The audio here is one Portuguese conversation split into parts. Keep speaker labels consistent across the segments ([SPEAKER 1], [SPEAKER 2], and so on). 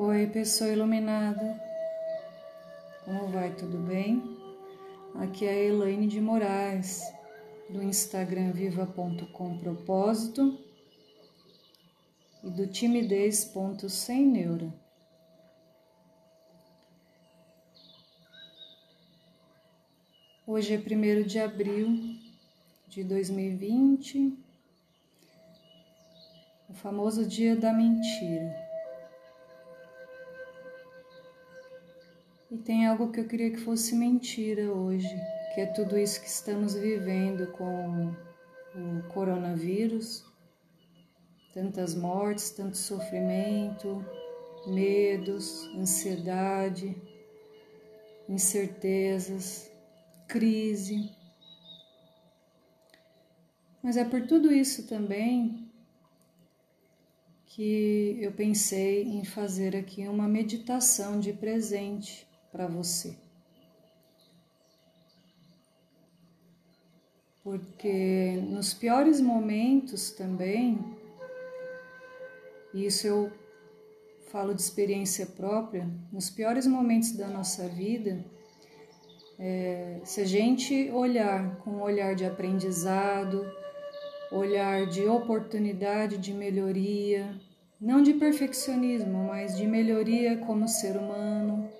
[SPEAKER 1] Oi, pessoa iluminada. Como vai? Tudo bem? Aqui é a Elaine de Moraes, do Instagram viva.com propósito e do timidez.sem neura. Hoje é 1 de abril de 2020, o famoso dia da mentira. E tem algo que eu queria que fosse mentira hoje, que é tudo isso que estamos vivendo com o coronavírus, tantas mortes, tanto sofrimento, medos, ansiedade, incertezas, crise. Mas é por tudo isso também que eu pensei em fazer aqui uma meditação de presente para você. Porque nos piores momentos também, e isso eu falo de experiência própria, nos piores momentos da nossa vida, é, se a gente olhar com um olhar de aprendizado, olhar de oportunidade de melhoria, não de perfeccionismo, mas de melhoria como ser humano,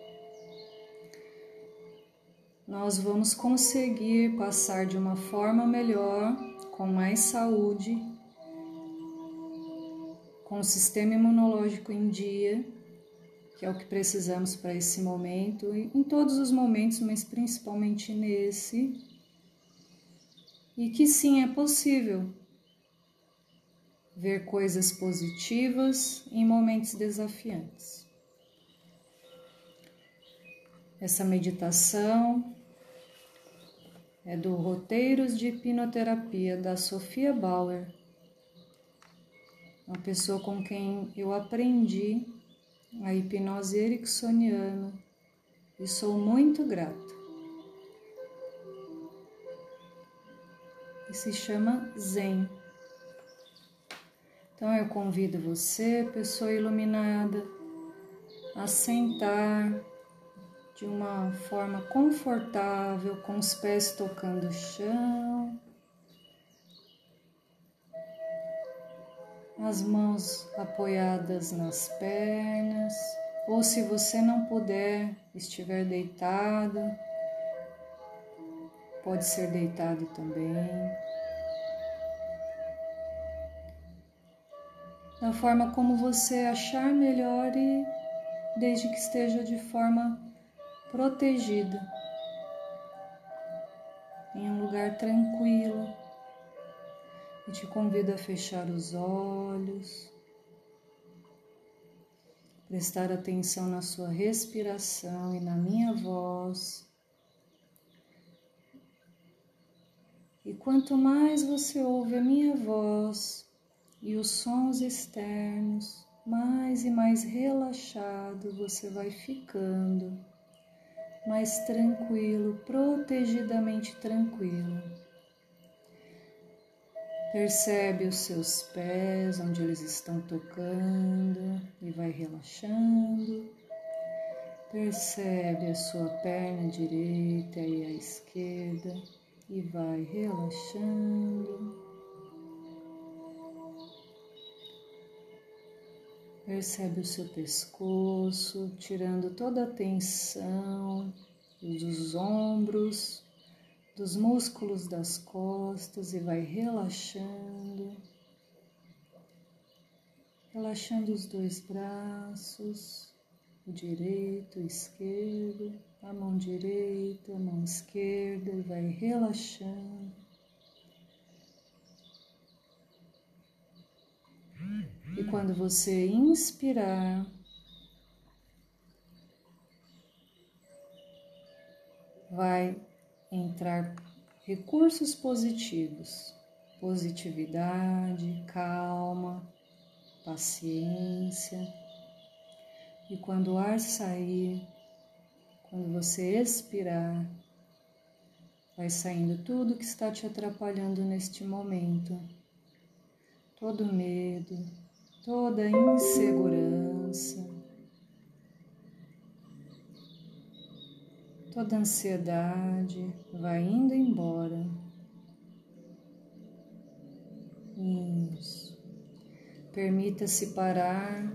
[SPEAKER 1] nós vamos conseguir passar de uma forma melhor, com mais saúde, com o sistema imunológico em dia, que é o que precisamos para esse momento, em todos os momentos, mas principalmente nesse. E que sim, é possível ver coisas positivas em momentos desafiantes. Essa meditação é do Roteiros de Hipnoterapia da Sofia Bauer, uma pessoa com quem eu aprendi a hipnose ericksoniana e sou muito grata. E se chama Zen. Então eu convido você, pessoa iluminada, a sentar de uma forma confortável, com os pés tocando o chão, as mãos apoiadas nas pernas, ou se você não puder, estiver deitado, pode ser deitado também. Da forma como você achar melhor e desde que esteja de forma protegida, em um lugar tranquilo. E te convido a fechar os olhos, prestar atenção na sua respiração e na minha voz. E quanto mais você ouve a minha voz e os sons externos, mais e mais relaxado você vai ficando mais tranquilo, protegidamente tranquilo. Percebe os seus pés, onde eles estão tocando e vai relaxando. Percebe a sua perna direita e a esquerda e vai relaxando. Percebe o seu pescoço, tirando toda a tensão dos ombros, dos músculos das costas e vai relaxando. Relaxando os dois braços, o direito, o esquerdo, a mão direita, a mão esquerda e vai relaxando. E quando você inspirar, vai entrar recursos positivos, positividade, calma, paciência. E quando o ar sair, quando você expirar, vai saindo tudo que está te atrapalhando neste momento todo medo, toda insegurança, toda ansiedade vai indo embora. Isso. Permita-se parar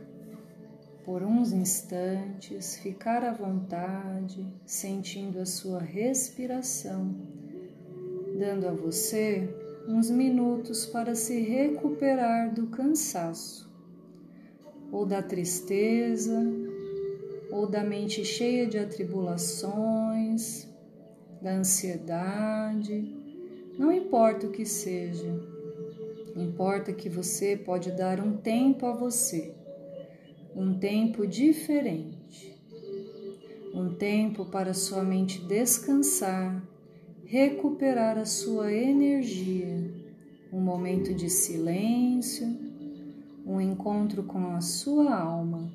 [SPEAKER 1] por uns instantes, ficar à vontade, sentindo a sua respiração, dando a você uns minutos para se recuperar do cansaço, ou da tristeza, ou da mente cheia de atribulações, da ansiedade, não importa o que seja, importa que você pode dar um tempo a você, um tempo diferente, um tempo para sua mente descansar recuperar a sua energia, um momento de silêncio, um encontro com a sua alma.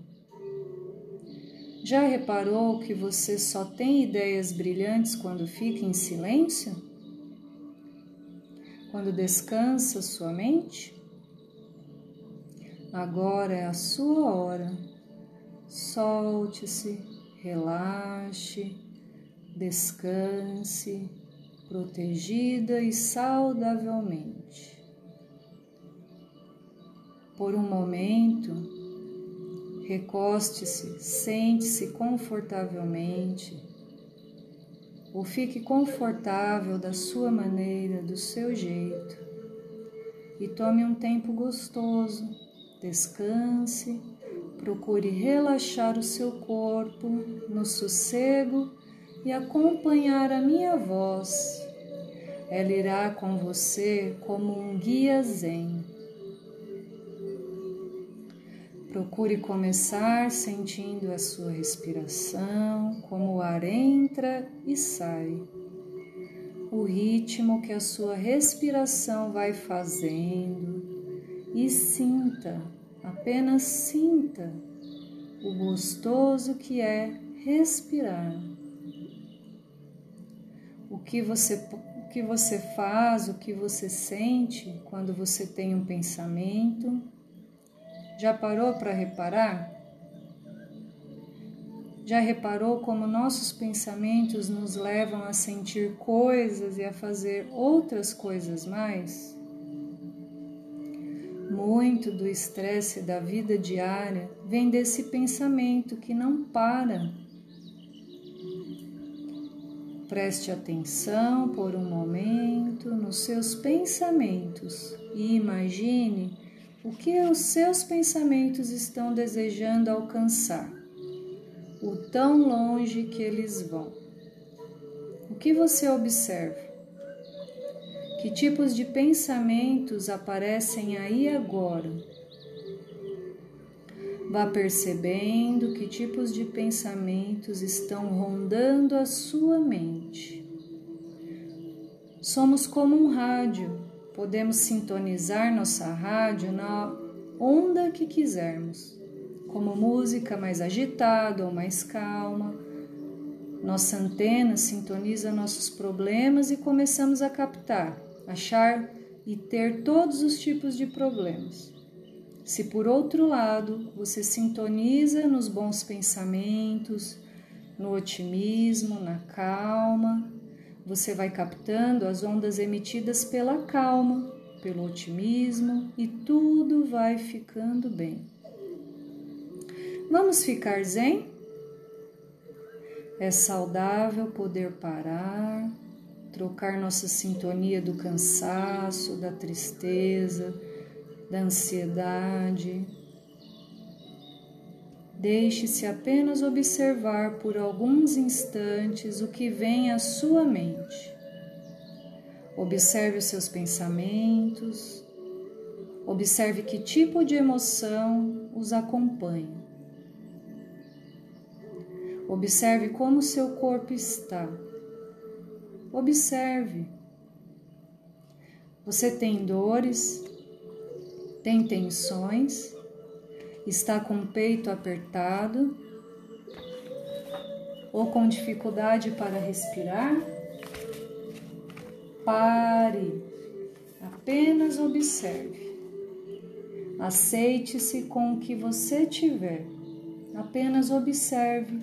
[SPEAKER 1] Já reparou que você só tem ideias brilhantes quando fica em silêncio? Quando descansa sua mente? Agora é a sua hora. Solte-se, relaxe, descanse protegida e saudavelmente. Por um momento, recoste-se, sente-se confortavelmente, ou fique confortável da sua maneira, do seu jeito, e tome um tempo gostoso, descanse, procure relaxar o seu corpo no sossego e acompanhar a minha voz. Ela irá com você como um guia zen. Procure começar sentindo a sua respiração, como o ar entra e sai, o ritmo que a sua respiração vai fazendo. E sinta, apenas sinta o gostoso que é respirar. O que você o que você faz, o que você sente quando você tem um pensamento. Já parou para reparar? Já reparou como nossos pensamentos nos levam a sentir coisas e a fazer outras coisas mais? Muito do estresse da vida diária vem desse pensamento que não para Preste atenção por um momento nos seus pensamentos e imagine o que os seus pensamentos estão desejando alcançar, o tão longe que eles vão. O que você observa? Que tipos de pensamentos aparecem aí agora? Vá percebendo que tipos de pensamentos estão rondando a sua mente. Somos como um rádio, podemos sintonizar nossa rádio na onda que quisermos, como música mais agitada ou mais calma. Nossa antena sintoniza nossos problemas e começamos a captar, achar e ter todos os tipos de problemas. Se por outro lado você sintoniza nos bons pensamentos, no otimismo, na calma, você vai captando as ondas emitidas pela calma, pelo otimismo e tudo vai ficando bem. Vamos ficar zen? É saudável poder parar, trocar nossa sintonia do cansaço, da tristeza, da ansiedade. Deixe-se apenas observar por alguns instantes o que vem à sua mente. Observe os seus pensamentos, observe que tipo de emoção os acompanha. Observe como seu corpo está. Observe. Você tem dores, tem tensões, está com o peito apertado ou com dificuldade para respirar, pare, apenas observe. Aceite-se com o que você tiver, apenas observe.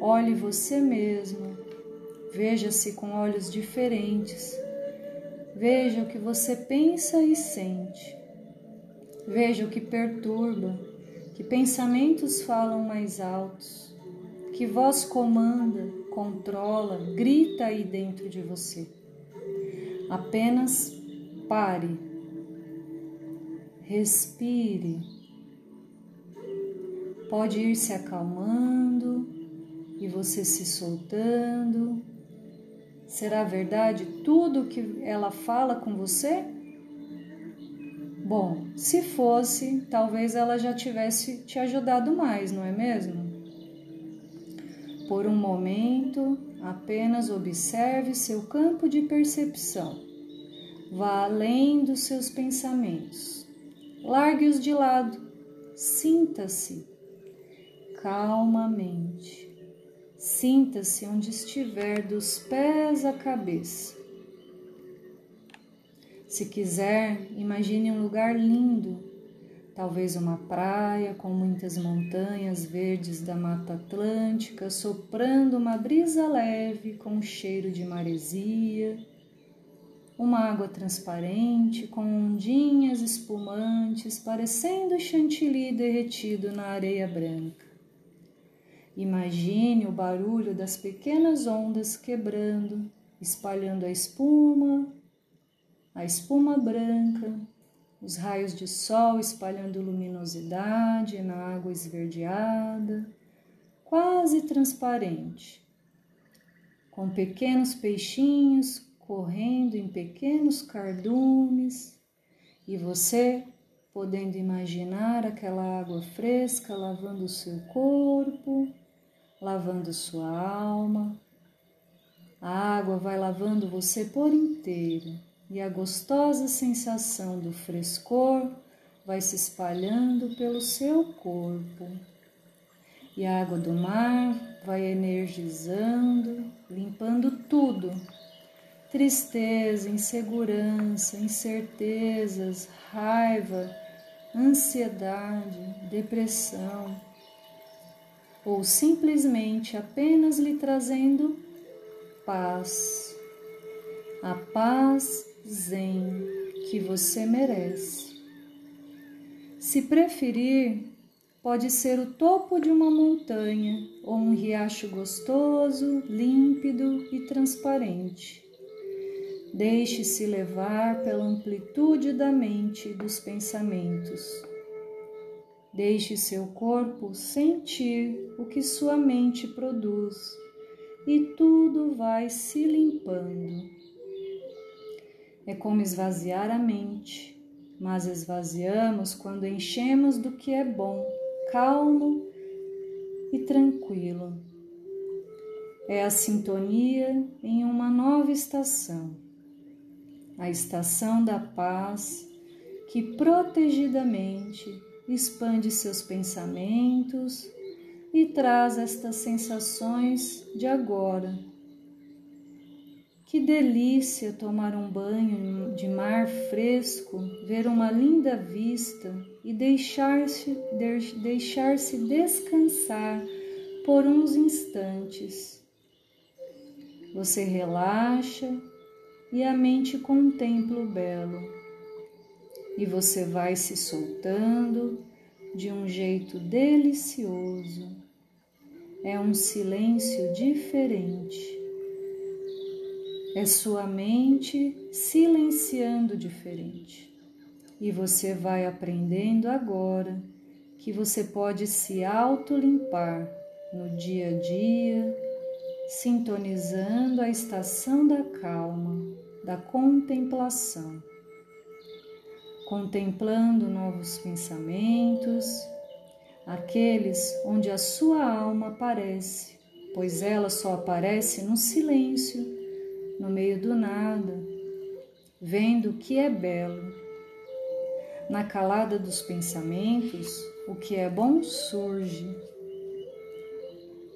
[SPEAKER 1] Olhe você mesmo, Veja-se com olhos diferentes. Veja o que você pensa e sente. Veja o que perturba, que pensamentos falam mais altos, que voz comanda, controla, grita aí dentro de você. Apenas pare, respire. Pode ir se acalmando e você se soltando. Será verdade tudo que ela fala com você? Bom, se fosse, talvez ela já tivesse te ajudado mais, não é mesmo? Por um momento, apenas observe seu campo de percepção. Vá além dos seus pensamentos. Largue-os de lado. Sinta-se calmamente. Sinta-se onde estiver, dos pés à cabeça. Se quiser, imagine um lugar lindo, talvez uma praia com muitas montanhas verdes da Mata Atlântica, soprando uma brisa leve com um cheiro de maresia, uma água transparente com ondinhas espumantes parecendo chantilly derretido na areia branca. Imagine o barulho das pequenas ondas quebrando, espalhando a espuma a espuma branca, os raios de sol espalhando luminosidade na água esverdeada, quase transparente, com pequenos peixinhos correndo em pequenos cardumes, e você podendo imaginar aquela água fresca lavando o seu corpo, lavando sua alma. A água vai lavando você por inteiro e a gostosa sensação do frescor vai se espalhando pelo seu corpo. E a água do mar vai energizando, limpando tudo. Tristeza, insegurança, incertezas, raiva, ansiedade, depressão, ou simplesmente apenas lhe trazendo paz. A paz zen que você merece. Se preferir, pode ser o topo de uma montanha ou um riacho gostoso, límpido e transparente. Deixe-se levar pela amplitude da mente e dos pensamentos. Deixe seu corpo sentir o que sua mente produz e tudo vai se limpando. É como esvaziar a mente, mas esvaziamos quando enchemos do que é bom, calmo e tranquilo. É a sintonia em uma nova estação, a estação da paz que protegidamente expande seus pensamentos e traz estas sensações de agora que delícia tomar um banho de mar fresco, ver uma linda vista e deixar-se deixar descansar por uns instantes. Você relaxa e a mente contempla o belo. E você vai se soltando de um jeito delicioso. É um silêncio diferente é sua mente silenciando diferente. E você vai aprendendo agora que você pode se auto-limpar no dia a dia, sintonizando a estação da calma, da contemplação, contemplando novos pensamentos, aqueles onde a sua alma aparece, pois ela só aparece no silêncio no meio do nada, vendo o que é belo. Na calada dos pensamentos, o que é bom surge.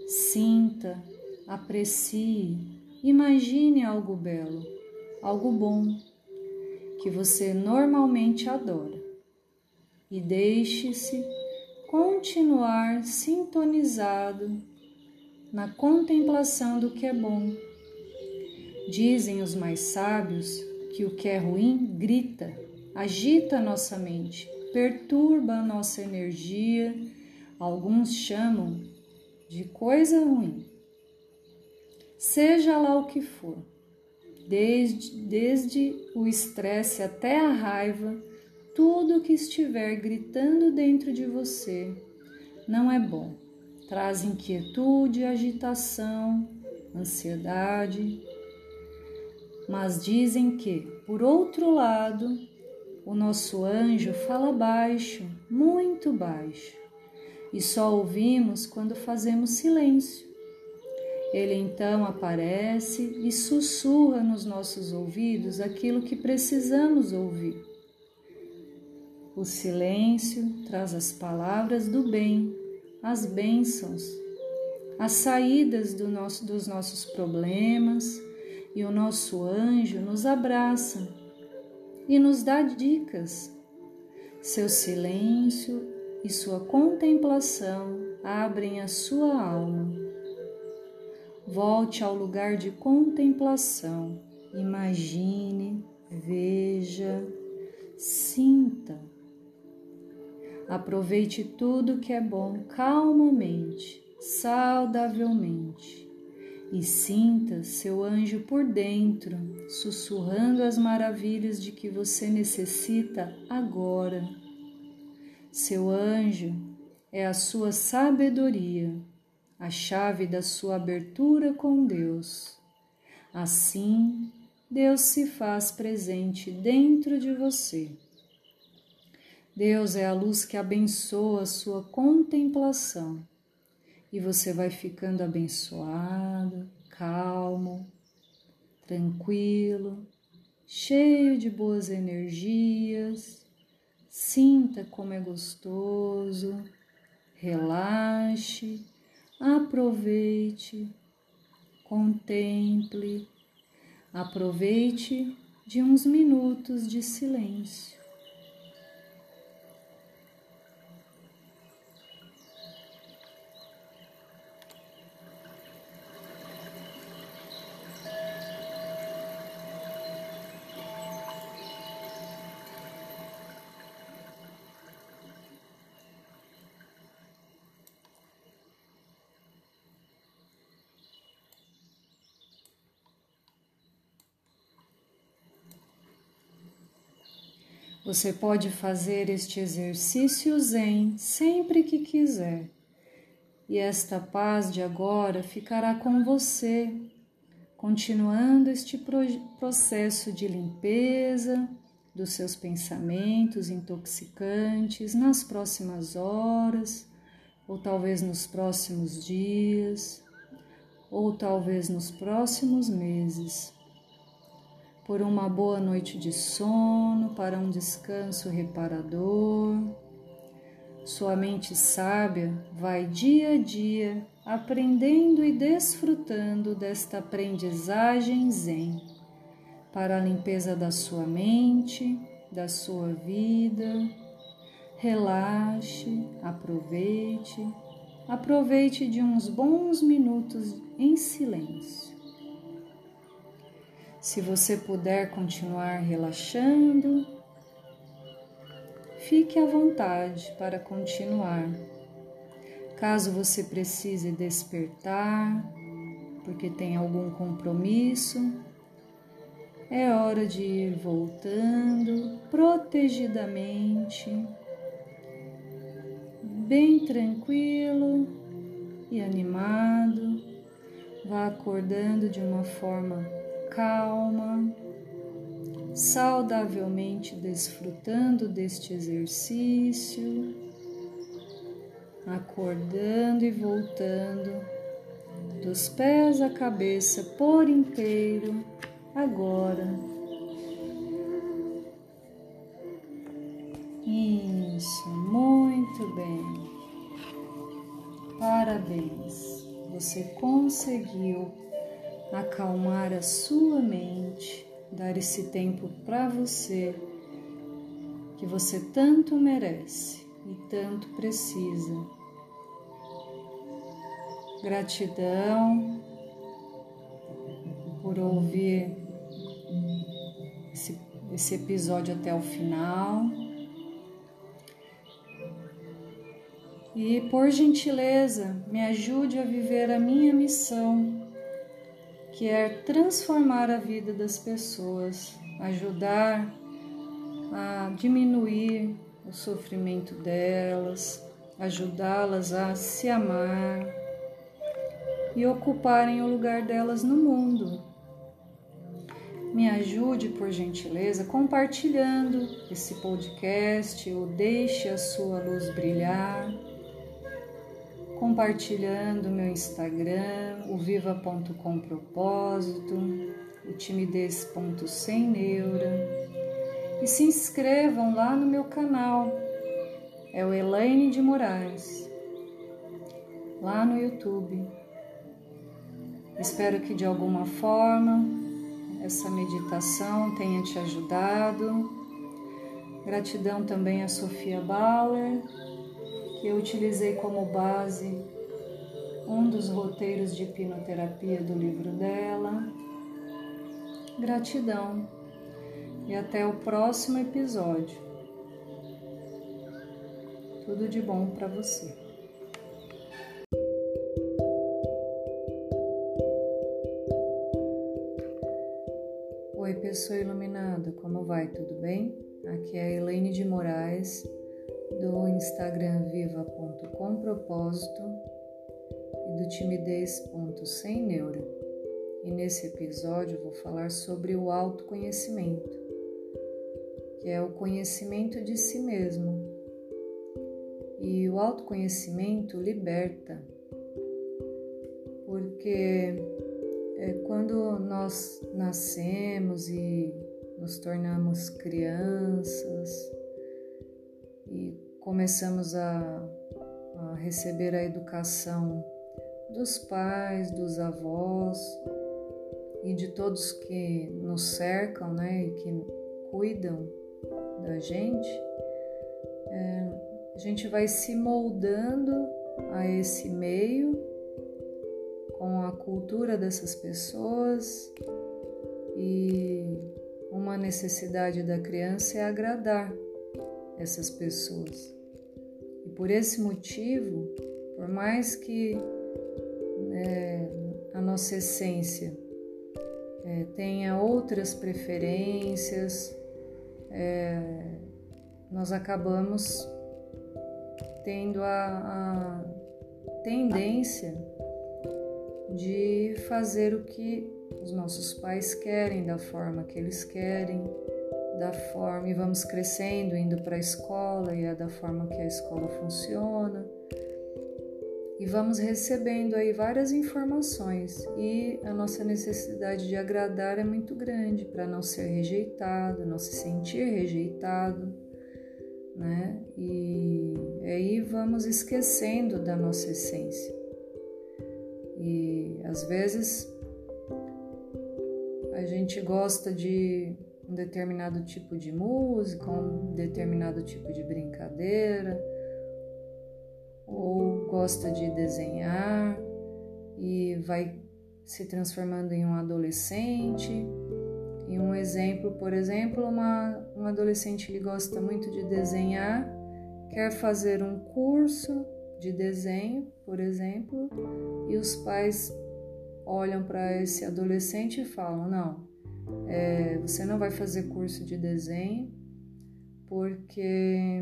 [SPEAKER 1] Sinta, aprecie, imagine algo belo, algo bom, que você normalmente adora. E deixe-se continuar sintonizado na contemplação do que é bom Dizem os mais sábios que o que é ruim grita, agita nossa mente, perturba a nossa energia. Alguns chamam de coisa ruim. Seja lá o que for, desde, desde o estresse até a raiva, tudo que estiver gritando dentro de você não é bom. Traz inquietude, agitação, ansiedade. Mas dizem que, por outro lado, o nosso anjo fala baixo, muito baixo, e só ouvimos quando fazemos silêncio. Ele então aparece e sussurra nos nossos ouvidos aquilo que precisamos ouvir. O silêncio traz as palavras do bem, as bênçãos, as saídas do nosso, dos nossos problemas, e o nosso anjo nos abraça e nos dá dicas. Seu silêncio e sua contemplação abrem a sua alma. Volte ao lugar de contemplação, imagine, veja, sinta Aproveite tudo que é bom calmamente, saudavelmente e sinta seu anjo por dentro, sussurrando as maravilhas de que você necessita agora. Seu anjo é a sua sabedoria, a chave da sua abertura com Deus. Assim, Deus se faz presente dentro de você. Deus é a luz que abençoa a sua contemplação e você vai ficando abençoado, calmo, tranquilo, cheio de boas energias. Sinta como é gostoso, relaxe, aproveite, contemple, aproveite de uns minutos de silêncio. Você pode fazer este exercício Zen sempre que quiser, e esta paz de agora ficará com você, continuando este processo de limpeza dos seus pensamentos intoxicantes nas próximas horas, ou talvez nos próximos dias, ou talvez nos próximos meses por uma boa noite de sono, para um descanso reparador. Sua mente sábia vai dia a dia aprendendo e desfrutando desta aprendizagem zen para a limpeza da sua mente, da sua vida. Relaxe, aproveite, aproveite de uns bons minutos em silêncio. Se você puder continuar relaxando, fique à vontade para continuar. Caso você precise despertar, porque tem algum compromisso, é hora de ir voltando protegidamente, bem tranquilo e animado. Vá acordando de uma forma calma, saudavelmente desfrutando deste exercício, acordando e voltando dos pés à cabeça por inteiro, agora. Isso, muito bem. Parabéns, você conseguiu acalmar a sua mente, dar esse tempo para você que você tanto merece e tanto precisa. Gratidão por ouvir esse, esse episódio até o final. E por gentileza, me ajude a viver a minha missão, que é transformar a vida das pessoas, ajudar a diminuir o sofrimento delas, ajudá-las a se amar e ocuparem o lugar delas no mundo. Me ajude, por gentileza, compartilhando esse podcast ou deixe a sua luz brilhar, compartilhando meu Instagram, o viva.com propósito, o timidez.sem neura e se inscrevam lá no meu canal. É o Elaine de Moraes, lá no YouTube. Espero que de alguma forma essa meditação tenha te ajudado. Gratidão também a Sofia Bauer, que eu utilizei como base um dos roteiros de hipnoterapia do livro dela. Gratidão e até o próximo episódio. Tudo de bom para você. Oi, pessoa iluminada, como vai? Tudo bem? Aqui é a Elaine de Moraes do Instagram viva.com propósito e do timidez.sem neura. E nesse episódio vou falar sobre o autoconhecimento que é o conhecimento de si mesmo. E o autoconhecimento liberta, porque é quando nós nascemos e nos tornamos crianças e começamos a, a receber a educação dos pais, dos avós e de todos que nos cercam, né, e que cuidam da gente, é, a gente vai se moldando a esse meio com a cultura dessas pessoas e uma necessidade da criança é agradar essas pessoas. E por esse motivo, por mais que é, a nossa essência é, tenha outras preferências, é, nós acabamos tendo a, a tendência de fazer o que os nossos pais querem, da forma que eles querem, da forma e vamos crescendo, indo para a escola e é da forma que a escola funciona e vamos recebendo aí várias informações e a nossa necessidade de agradar é muito grande para não ser rejeitado, não se sentir rejeitado, né? E aí vamos esquecendo da nossa essência. E às vezes a gente gosta de um determinado tipo de música, um determinado tipo de brincadeira, ou gosta de desenhar e vai se transformando em um adolescente. E um exemplo, por exemplo, uma, um adolescente que gosta muito de desenhar, quer fazer um curso de desenho, por exemplo, e os pais olham para esse adolescente e falam: não, é, você não vai fazer curso de desenho porque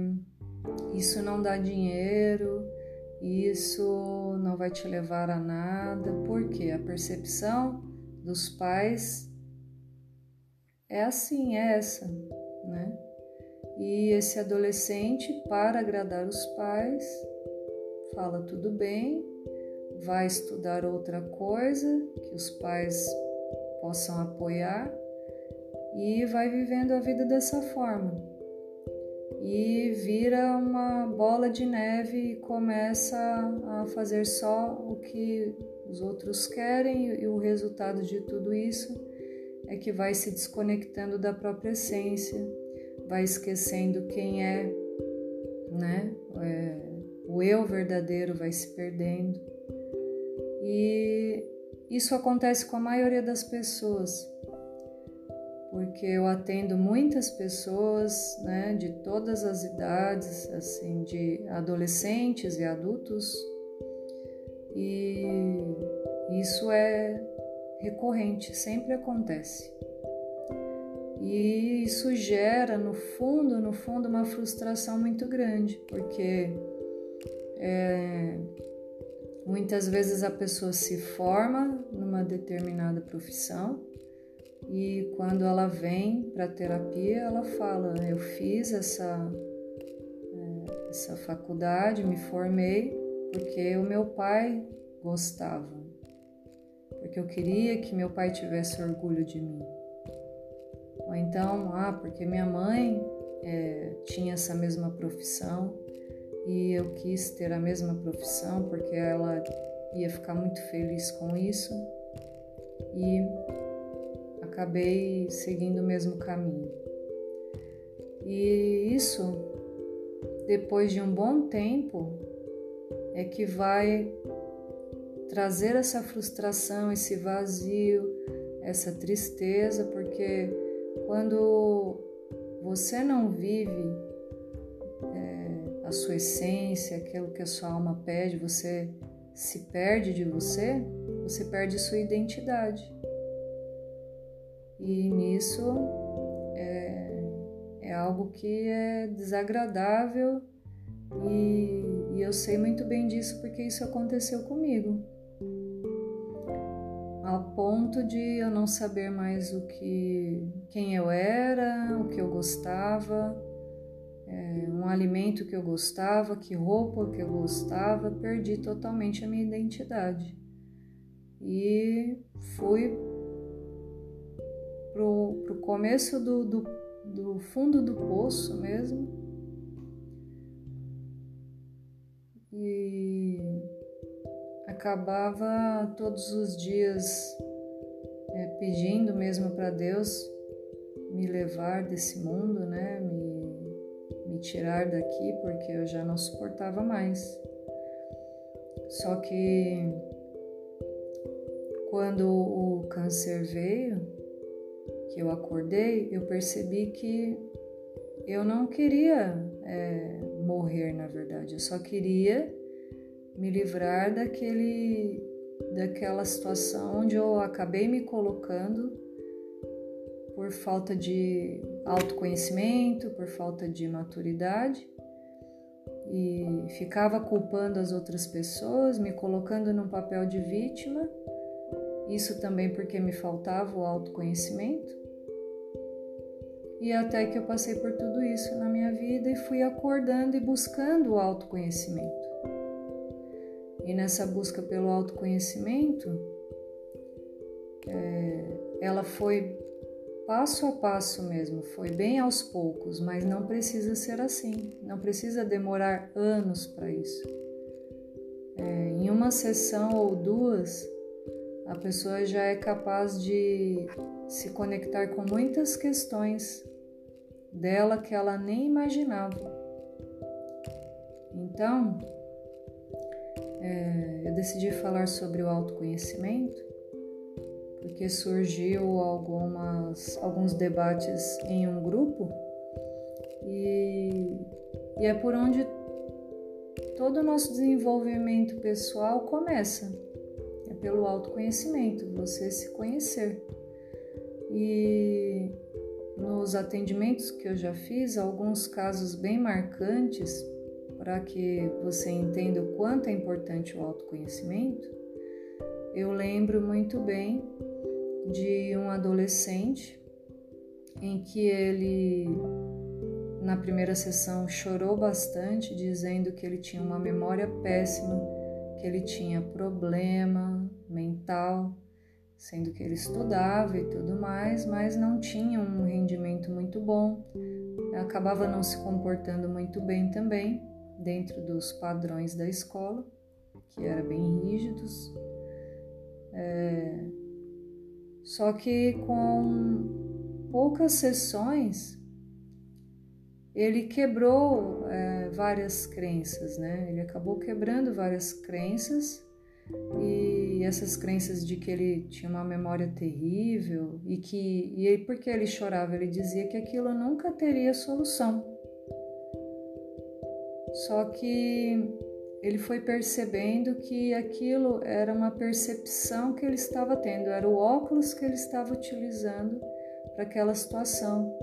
[SPEAKER 1] isso não dá dinheiro, isso não vai te levar a nada, porque a percepção dos pais é assim, é essa, né? E esse adolescente, para agradar os pais, fala tudo bem, vai estudar outra coisa que os pais possam apoiar e vai vivendo a vida dessa forma e vira uma bola de neve e começa a fazer só o que os outros querem, e o resultado de tudo isso é que vai se desconectando da própria essência, vai esquecendo quem é, né? É, o eu verdadeiro vai se perdendo. E isso acontece com a maioria das pessoas, porque eu atendo muitas pessoas, né, de todas as idades, assim, de adolescentes e adultos, e isso é recorrente, sempre acontece. E isso gera, no fundo, no fundo, uma frustração muito grande, porque é, muitas vezes a pessoa se forma numa determinada profissão e quando ela vem para terapia, ela fala: Eu fiz essa, é, essa faculdade, me formei porque o meu pai gostava, porque eu queria que meu pai tivesse orgulho de mim. Ou então, ah, porque minha mãe é, tinha essa mesma profissão e eu quis ter a mesma profissão porque ela ia ficar muito feliz com isso e acabei seguindo o mesmo caminho. E isso, depois de um bom tempo, é que vai trazer essa frustração, esse vazio, essa tristeza, porque quando você não vive a sua essência, aquilo que a sua alma pede, você se perde de você, você perde sua identidade. E nisso é, é algo que é desagradável e, e eu sei muito bem disso porque isso aconteceu comigo ao ponto de eu não saber mais o que, quem eu era, o que eu gostava, é, um alimento que eu gostava, que roupa que eu gostava, perdi totalmente a minha identidade e fui pro, pro começo do, do, do fundo do poço mesmo e acabava todos os dias é, pedindo mesmo para Deus me levar desse mundo, né? Me, me tirar daqui porque eu já não suportava mais. Só que quando o câncer veio, que eu acordei, eu percebi que eu não queria é, morrer, na verdade, eu só queria me livrar daquele daquela situação onde eu acabei me colocando por falta de autoconhecimento, por falta de maturidade e ficava culpando as outras pessoas, me colocando num papel de vítima. Isso também porque me faltava o autoconhecimento. E até que eu passei por tudo isso na minha vida e fui acordando e buscando o autoconhecimento. E nessa busca pelo autoconhecimento, é, ela foi passo a passo mesmo, foi bem aos poucos, mas não precisa ser assim, não precisa demorar anos para isso. É, em uma sessão ou duas, a pessoa já é capaz de se conectar com muitas questões dela que ela nem imaginava. Então, é, eu decidi falar sobre o autoconhecimento porque surgiu algumas, alguns debates em um grupo e, e é por onde todo o nosso desenvolvimento pessoal começa. É pelo autoconhecimento, você se conhecer. E nos atendimentos que eu já fiz, alguns casos bem marcantes para que você entenda o quanto é importante o autoconhecimento, eu lembro muito bem de um adolescente em que ele, na primeira sessão, chorou bastante, dizendo que ele tinha uma memória péssima, que ele tinha problema mental, sendo que ele estudava e tudo mais, mas não tinha um rendimento muito bom, acabava não se comportando muito bem também dentro dos padrões da escola, que eram bem rígidos. É, só que com poucas sessões ele quebrou é, várias crenças, né? Ele acabou quebrando várias crenças E essas crenças de que ele tinha uma memória terrível e que e porque ele chorava, ele dizia que aquilo nunca teria solução. Só que ele foi percebendo que aquilo era uma percepção que ele estava tendo, era o óculos que ele estava utilizando para aquela situação.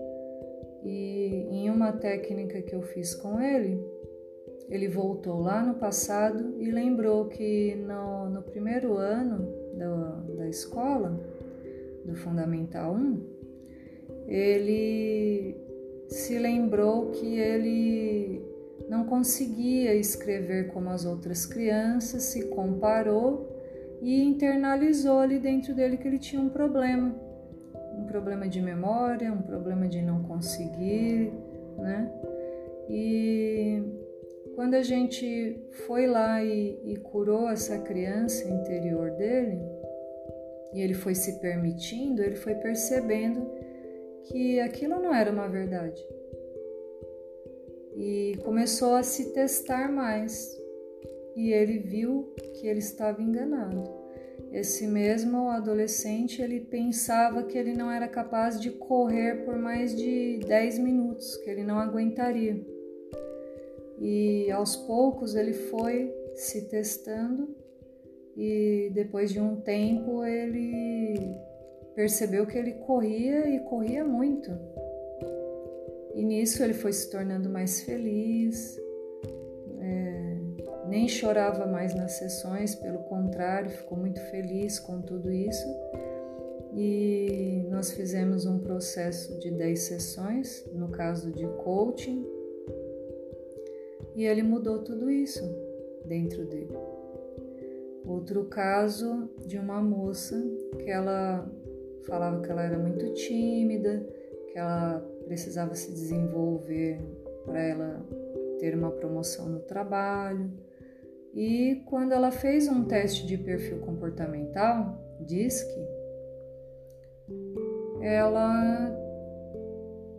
[SPEAKER 1] E em uma técnica que eu fiz com ele, ele voltou lá no passado e lembrou que no, no primeiro ano do, da escola, do Fundamental 1, ele se lembrou que ele não conseguia escrever como as outras crianças, se comparou e internalizou ali dentro dele que ele tinha um problema um problema de memória, um problema de não conseguir, né? E quando a gente foi lá e, e curou essa criança interior dele, e ele foi se permitindo, ele foi percebendo que aquilo não era uma verdade. E começou a se testar mais. E ele viu que ele estava enganado. Esse mesmo adolescente, ele pensava que ele não era capaz de correr por mais de 10 minutos, que ele não aguentaria. E aos poucos ele foi se testando e depois de um tempo ele percebeu que ele corria e corria muito. E nisso ele foi se tornando mais feliz, nem chorava mais nas sessões, pelo contrário, ficou muito feliz com tudo isso. E nós fizemos um processo de 10 sessões, no caso de coaching, e ele mudou tudo isso dentro dele. Outro caso de uma moça que ela falava que ela era muito tímida, que ela precisava se desenvolver para ela ter uma promoção no trabalho. E quando ela fez um teste de perfil comportamental, diz que ela,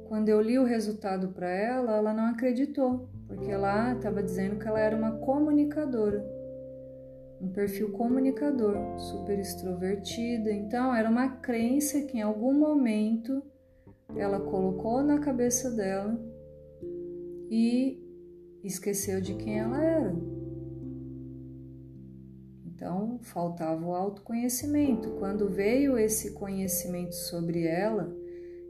[SPEAKER 1] quando eu li o resultado para ela, ela não acreditou, porque lá estava dizendo que ela era uma comunicadora, um perfil comunicador, super extrovertida. Então, era uma crença que em algum momento ela colocou na cabeça dela e esqueceu de quem ela era. Então, faltava o autoconhecimento. Quando veio esse conhecimento sobre ela,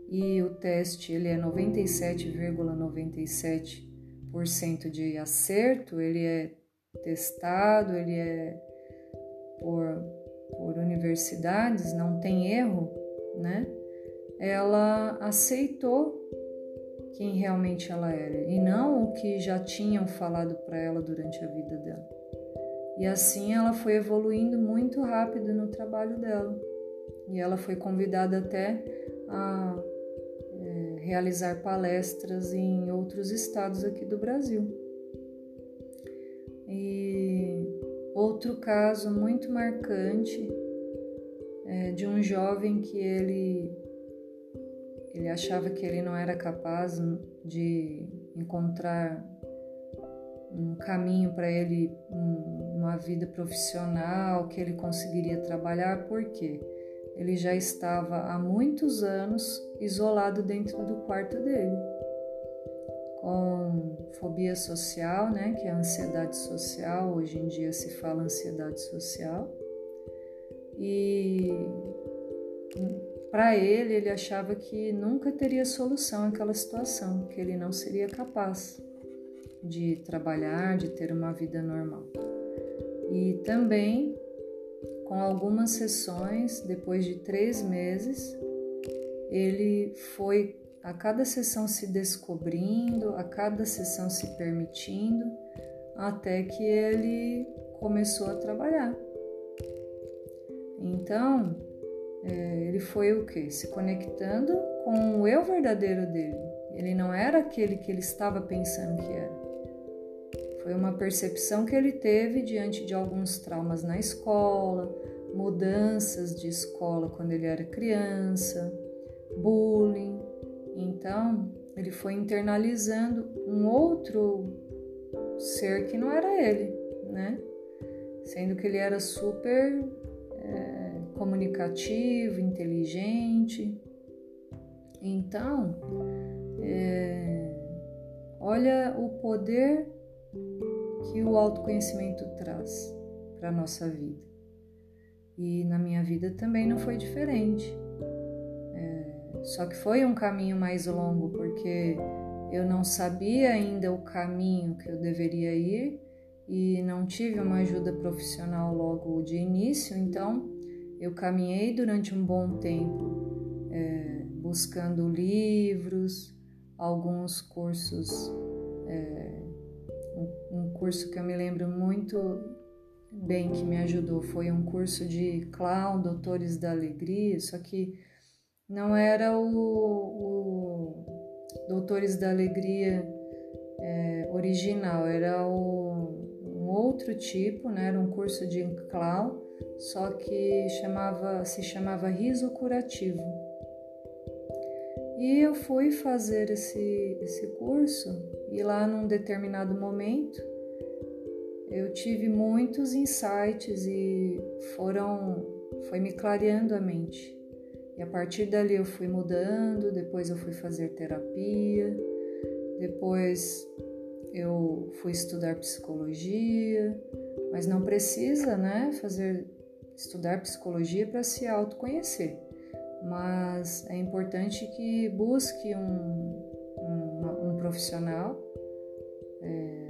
[SPEAKER 1] e o teste ele é 97,97% ,97 de acerto, ele é testado, ele é por, por universidades, não tem erro, né? Ela aceitou quem realmente ela era e não o que já tinham falado para ela durante a vida dela. E assim ela foi evoluindo muito rápido no trabalho dela. E ela foi convidada até a é, realizar palestras em outros estados aqui do Brasil. E outro caso muito marcante é de um jovem que ele ele achava que ele não era capaz de encontrar um caminho para ele, um, uma vida profissional, que ele conseguiria trabalhar, porque ele já estava há muitos anos isolado dentro do quarto dele, com fobia social, né, que é a ansiedade social, hoje em dia se fala ansiedade social, e para ele, ele achava que nunca teria solução àquela situação, que ele não seria capaz de trabalhar, de ter uma vida normal. E também com algumas sessões, depois de três meses, ele foi a cada sessão se descobrindo, a cada sessão se permitindo, até que ele começou a trabalhar. Então, ele foi o que? Se conectando com o eu verdadeiro dele. Ele não era aquele que ele estava pensando que era. Foi uma percepção que ele teve diante de alguns traumas na escola, mudanças de escola quando ele era criança, bullying. Então, ele foi internalizando um outro ser que não era ele, né? sendo que ele era super é, comunicativo, inteligente. Então, é, olha o poder que o autoconhecimento traz para a nossa vida. E na minha vida também não foi diferente. É, só que foi um caminho mais longo, porque eu não sabia ainda o caminho que eu deveria ir e não tive uma ajuda profissional logo de início, então eu caminhei durante um bom tempo é, buscando livros, alguns cursos. É, um, curso que eu me lembro muito bem que me ajudou foi um curso de clown, Doutores da Alegria, só que não era o, o Doutores da Alegria é, original, era o, um outro tipo, né? era um curso de clown, só que chamava, se chamava riso curativo. E eu fui fazer esse, esse curso e lá num determinado momento eu tive muitos insights e foram foi me clareando a mente. E a partir dali eu fui mudando, depois eu fui fazer terapia, depois eu fui estudar psicologia, mas não precisa, né, fazer estudar psicologia para se autoconhecer. Mas é importante que busque um, um, um profissional é,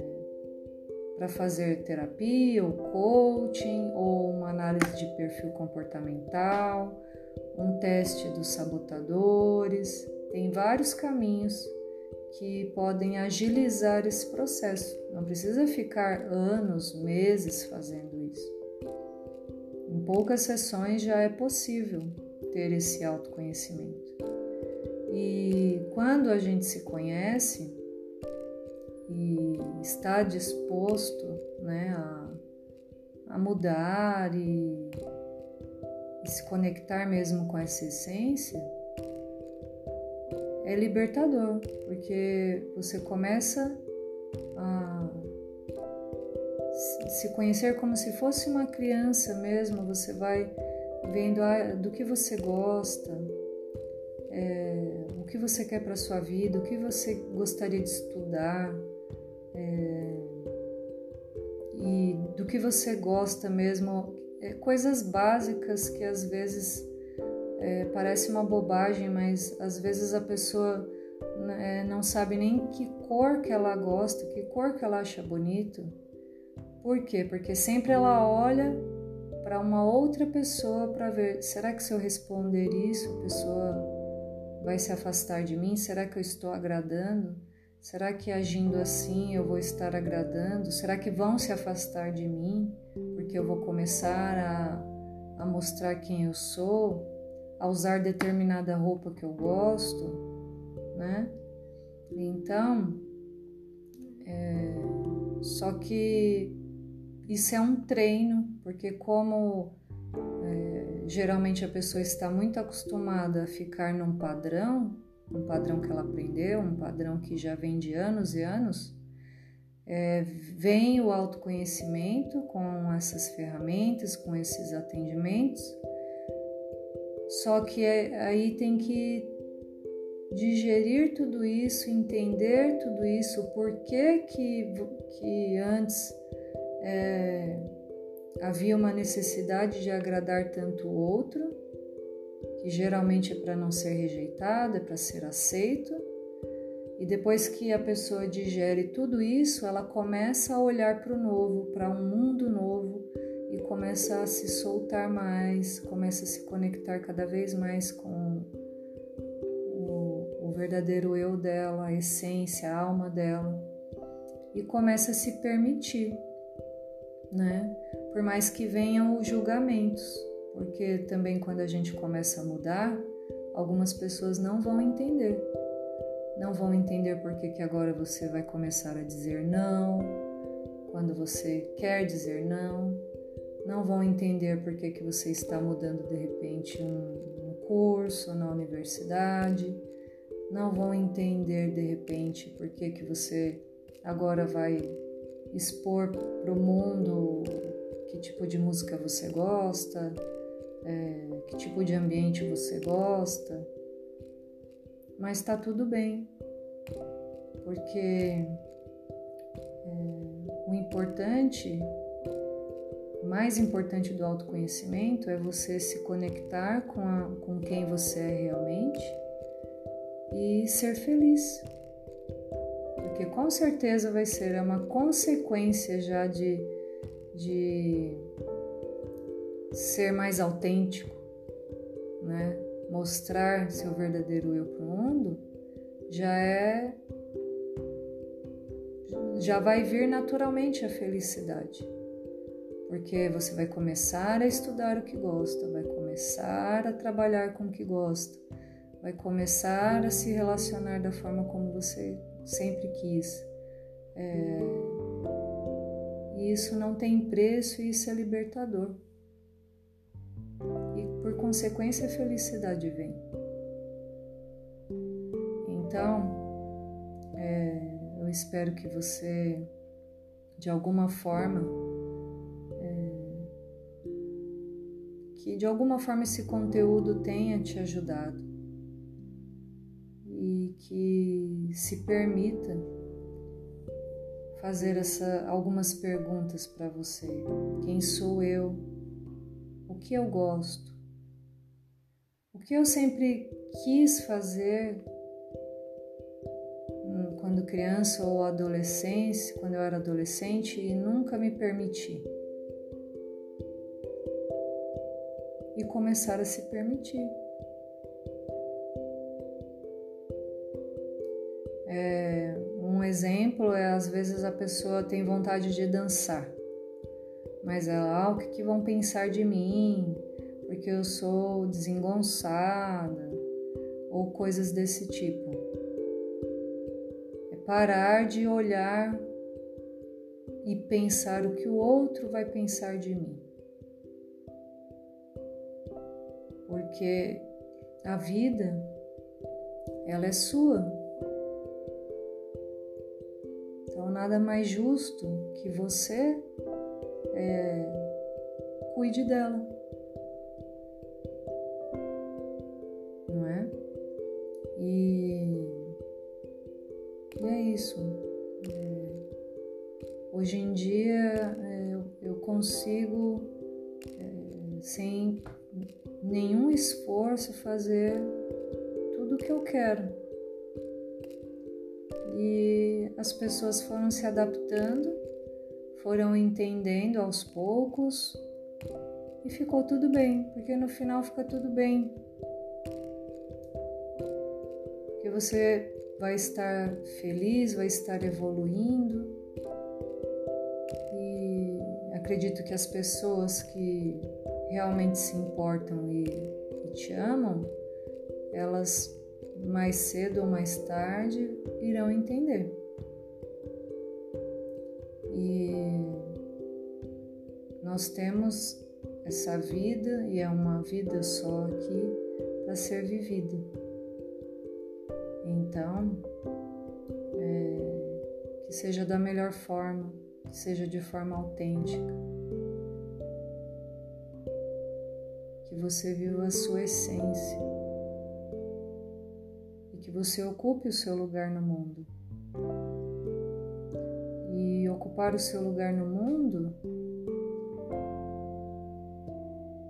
[SPEAKER 1] para fazer terapia ou coaching ou uma análise de perfil comportamental, um teste dos sabotadores. Tem vários caminhos que podem agilizar esse processo. Não precisa ficar anos, meses fazendo isso. Em poucas sessões já é possível ter esse autoconhecimento. E quando a gente se conhece, e está disposto né, a, a mudar e, e se conectar mesmo com essa essência, é libertador, porque você começa a se conhecer como se fosse uma criança mesmo, você vai vendo do que você gosta, é, o que você quer para sua vida, o que você gostaria de estudar, é, e do que você gosta mesmo, é, coisas básicas que às vezes é, parece uma bobagem, mas às vezes a pessoa né, não sabe nem que cor que ela gosta, que cor que ela acha bonito. Por quê? Porque sempre ela olha para uma outra pessoa para ver, será que se eu responder isso, a pessoa vai se afastar de mim? Será que eu estou agradando? Será que agindo assim eu vou estar agradando? Será que vão se afastar de mim? Porque eu vou começar a, a mostrar quem eu sou, a usar determinada roupa que eu gosto, né? Então, é, só que isso é um treino, porque como é, geralmente a pessoa está muito acostumada a ficar num padrão, um padrão que ela aprendeu, um padrão que já vem de anos e anos, é, vem o autoconhecimento com essas ferramentas, com esses atendimentos, só que é, aí tem que digerir tudo isso, entender tudo isso, o porquê que, que antes é, havia uma necessidade de agradar tanto o outro que geralmente é para não ser rejeitado, é para ser aceito. E depois que a pessoa digere tudo isso, ela começa a olhar para o novo, para um mundo novo e começa a se soltar mais, começa a se conectar cada vez mais com o, o verdadeiro eu dela, a essência, a alma dela e começa a se permitir, né? Por mais que venham os julgamentos porque também quando a gente começa a mudar, algumas pessoas não vão entender. Não vão entender porque que agora você vai começar a dizer não, quando você quer dizer não. Não vão entender porque que você está mudando de repente um, um curso na universidade. Não vão entender de repente porque que você agora vai expor para o mundo que tipo de música você gosta, é, que tipo de ambiente você gosta, mas tá tudo bem, porque é, o importante, mais importante do autoconhecimento é você se conectar com, a, com quem você é realmente e ser feliz. Porque com certeza vai ser uma consequência já de, de ser mais autêntico, né? mostrar seu verdadeiro eu para o mundo, já é já vai vir naturalmente a felicidade. Porque você vai começar a estudar o que gosta, vai começar a trabalhar com o que gosta, vai começar a se relacionar da forma como você sempre quis. É... E isso não tem preço e isso é libertador e por consequência a felicidade vem. Então, é, eu espero que você, de alguma forma, que de alguma forma esse conteúdo tenha te ajudado e que se permita fazer essa, algumas perguntas para você. Quem sou eu? o que eu gosto, o que eu sempre quis fazer hum, quando criança ou adolescência, quando eu era adolescente e nunca me permiti. E começar a se permitir. É, um exemplo é às vezes a pessoa tem vontade de dançar mas ela, ah, o que, que vão pensar de mim? Porque eu sou desengonçada ou coisas desse tipo. É parar de olhar e pensar o que o outro vai pensar de mim. Porque a vida, ela é sua. Então, nada mais justo que você é, cuide dela. Não é? E, e é isso. É, hoje em dia é, eu, eu, consigo, é, sem nenhum esforço, fazer tudo o que eu quero. E as pessoas foram se adaptando foram entendendo aos poucos e ficou tudo bem, porque no final fica tudo bem. Porque você vai estar feliz, vai estar evoluindo. E acredito que as pessoas que realmente se importam e, e te amam, elas mais cedo ou mais tarde irão entender. Nós temos essa vida e é uma vida só aqui para ser vivida. Então, é, que seja da melhor forma, que seja de forma autêntica. Você viva a sua essência e que você ocupe o seu lugar no mundo. E ocupar o seu lugar no mundo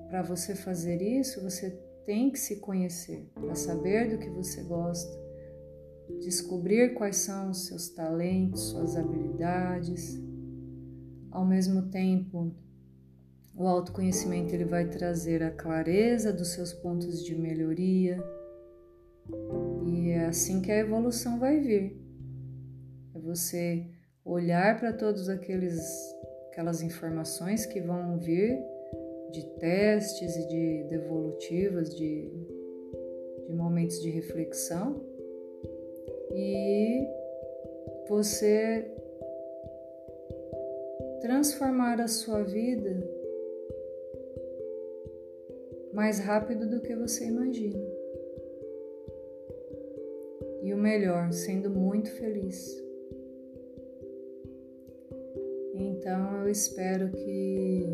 [SPEAKER 1] para você fazer isso, você tem que se conhecer, para saber do que você gosta, descobrir quais são os seus talentos, suas habilidades. Ao mesmo tempo, o autoconhecimento ele vai trazer a clareza dos seus pontos de melhoria. E é assim que a evolução vai vir. É você olhar para todas aquelas informações que vão vir de testes e de devolutivas, de, de momentos de reflexão, e você transformar a sua vida mais rápido do que você imagina. E o melhor, sendo muito feliz. Então eu espero que,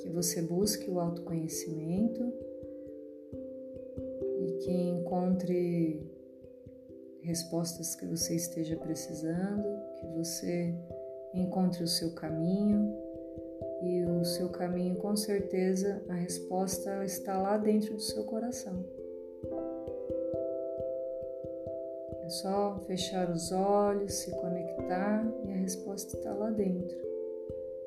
[SPEAKER 1] que você busque o autoconhecimento e que encontre respostas que você esteja precisando, que você encontre o seu caminho e o seu caminho com certeza a resposta está lá dentro do seu coração. É só fechar os olhos, se conectar e a resposta está lá dentro.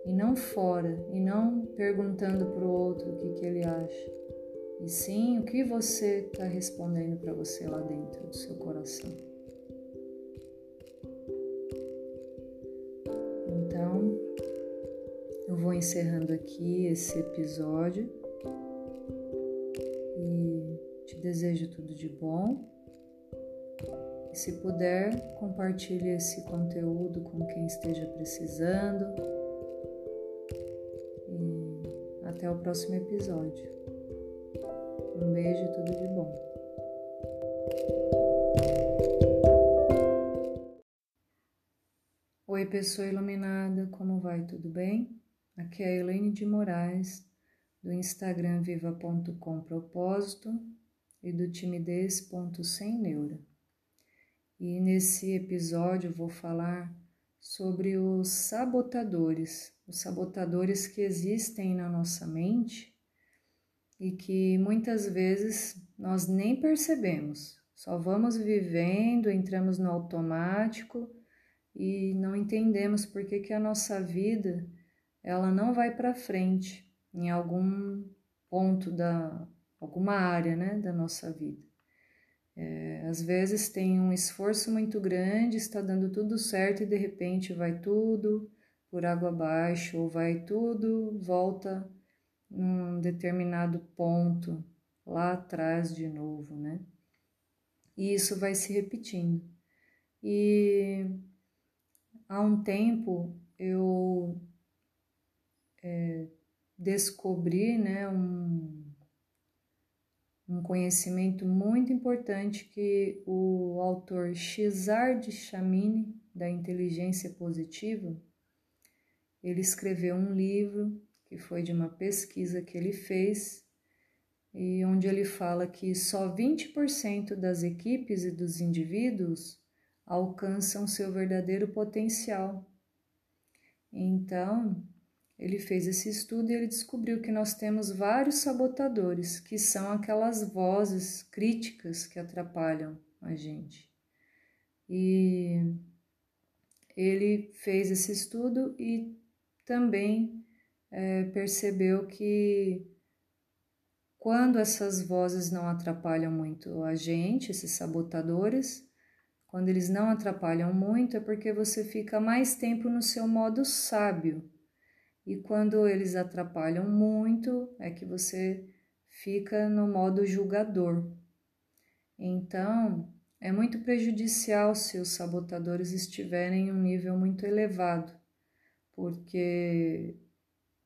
[SPEAKER 1] E não fora, e não perguntando para o outro o que, que ele acha. E sim o que você está respondendo para você lá dentro do seu coração. Eu vou encerrando aqui esse episódio e te desejo tudo de bom e se puder, compartilhe esse conteúdo com quem esteja precisando. E até o próximo episódio. Um beijo e tudo de bom. Oi, pessoa iluminada, como vai? Tudo bem? Aqui é a Elaine de Moraes, do Instagram viva.com propósito e do timidez.sem neura. E nesse episódio vou falar sobre os sabotadores, os sabotadores que existem na nossa mente e que muitas vezes nós nem percebemos, só vamos vivendo, entramos no automático e não entendemos por que, que a nossa vida ela não vai para frente em algum ponto da alguma área, né, da nossa vida. É, às vezes tem um esforço muito grande, está dando tudo certo e de repente vai tudo por água abaixo, ou vai tudo, volta num determinado ponto lá atrás de novo, né? E isso vai se repetindo. E há um tempo eu é, descobri, né, um, um conhecimento muito importante que o autor Cesar Chamini, da inteligência positiva, ele escreveu um livro que foi de uma pesquisa que ele fez e onde ele fala que só 20% das equipes e dos indivíduos alcançam seu verdadeiro potencial. Então, ele fez esse estudo e ele descobriu que nós temos vários sabotadores, que são aquelas vozes críticas que atrapalham a gente. E ele fez esse estudo e também é, percebeu que quando essas vozes não atrapalham muito a gente, esses sabotadores, quando eles não atrapalham muito, é porque você fica mais tempo no seu modo sábio e quando eles atrapalham muito, é que você fica no modo julgador. Então, é muito prejudicial se os sabotadores estiverem em um nível muito elevado, porque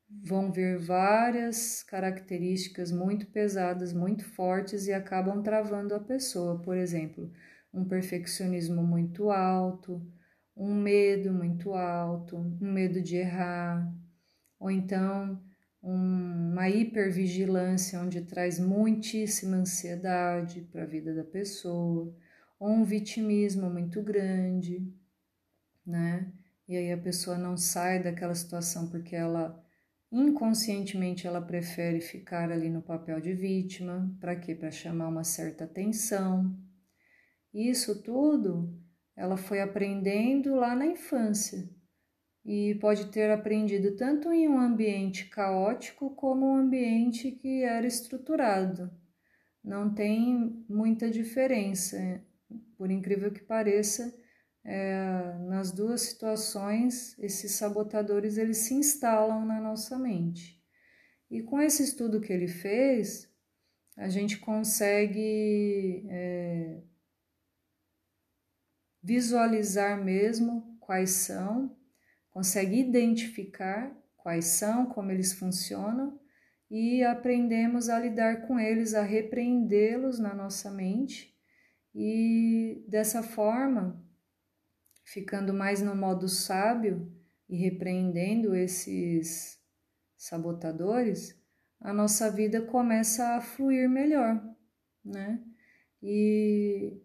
[SPEAKER 1] vão vir várias características muito pesadas, muito fortes e acabam travando a pessoa. Por exemplo, um perfeccionismo muito alto, um medo muito alto, um medo de errar, ou então uma hipervigilância onde traz muitíssima ansiedade para a vida da pessoa, ou um vitimismo muito grande, né? E aí a pessoa não sai daquela situação porque ela inconscientemente ela prefere ficar ali no papel de vítima, para quê? Para chamar uma certa atenção. Isso tudo ela foi aprendendo lá na infância e pode ter aprendido tanto em um ambiente caótico como um ambiente que era estruturado. Não tem muita diferença, por incrível que pareça, é, nas duas situações esses sabotadores eles se instalam na nossa mente. E com esse estudo que ele fez, a gente consegue é, visualizar mesmo quais são consegue identificar quais são, como eles funcionam e aprendemos a lidar com eles, a repreendê-los na nossa mente e dessa forma, ficando mais no modo sábio e repreendendo esses sabotadores, a nossa vida começa a fluir melhor, né? E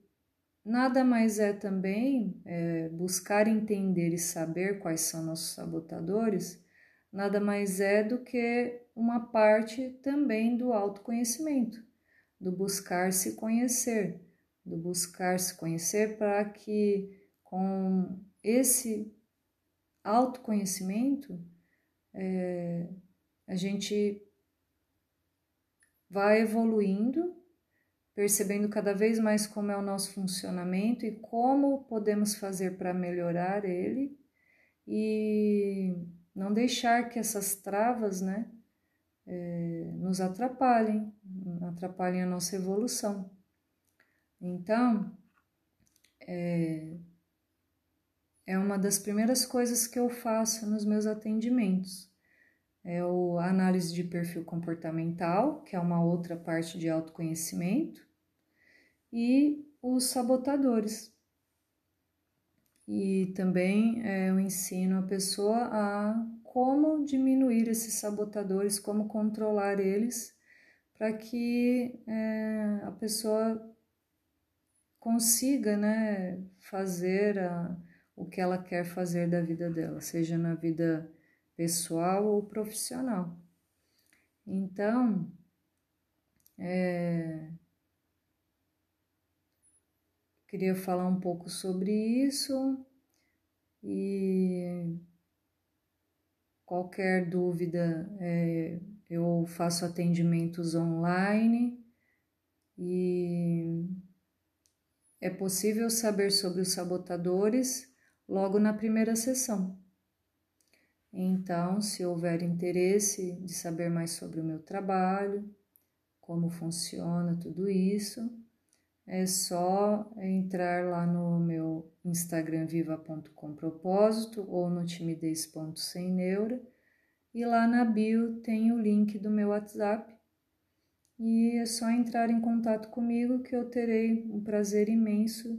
[SPEAKER 1] nada mais é também é, buscar entender e saber quais são nossos sabotadores, nada mais é do que uma parte também do autoconhecimento, do buscar se conhecer, do buscar se conhecer para que com esse autoconhecimento é, a gente vai evoluindo, percebendo cada vez mais como é o nosso funcionamento e como podemos fazer para melhorar ele e não deixar que essas travas, né, é, nos atrapalhem, atrapalhem a nossa evolução. Então, é, é uma das primeiras coisas que eu faço nos meus atendimentos. É o, análise de perfil comportamental, que é uma outra parte de autoconhecimento, e os sabotadores. E também é, eu ensino a pessoa a como diminuir esses sabotadores, como controlar eles, para que é, a pessoa consiga né, fazer a, o que ela quer fazer da vida dela, seja na vida pessoal ou profissional. Então, é, queria falar um pouco sobre isso e qualquer dúvida é, eu faço atendimentos online e é possível saber sobre os sabotadores logo na primeira sessão. Então, se houver interesse de saber mais sobre o meu trabalho, como funciona tudo isso, é só entrar lá no meu Instagram viva.com propósito ou no timidez.sem neura e lá na bio tem o link do meu WhatsApp. E é só entrar em contato comigo que eu terei um prazer imenso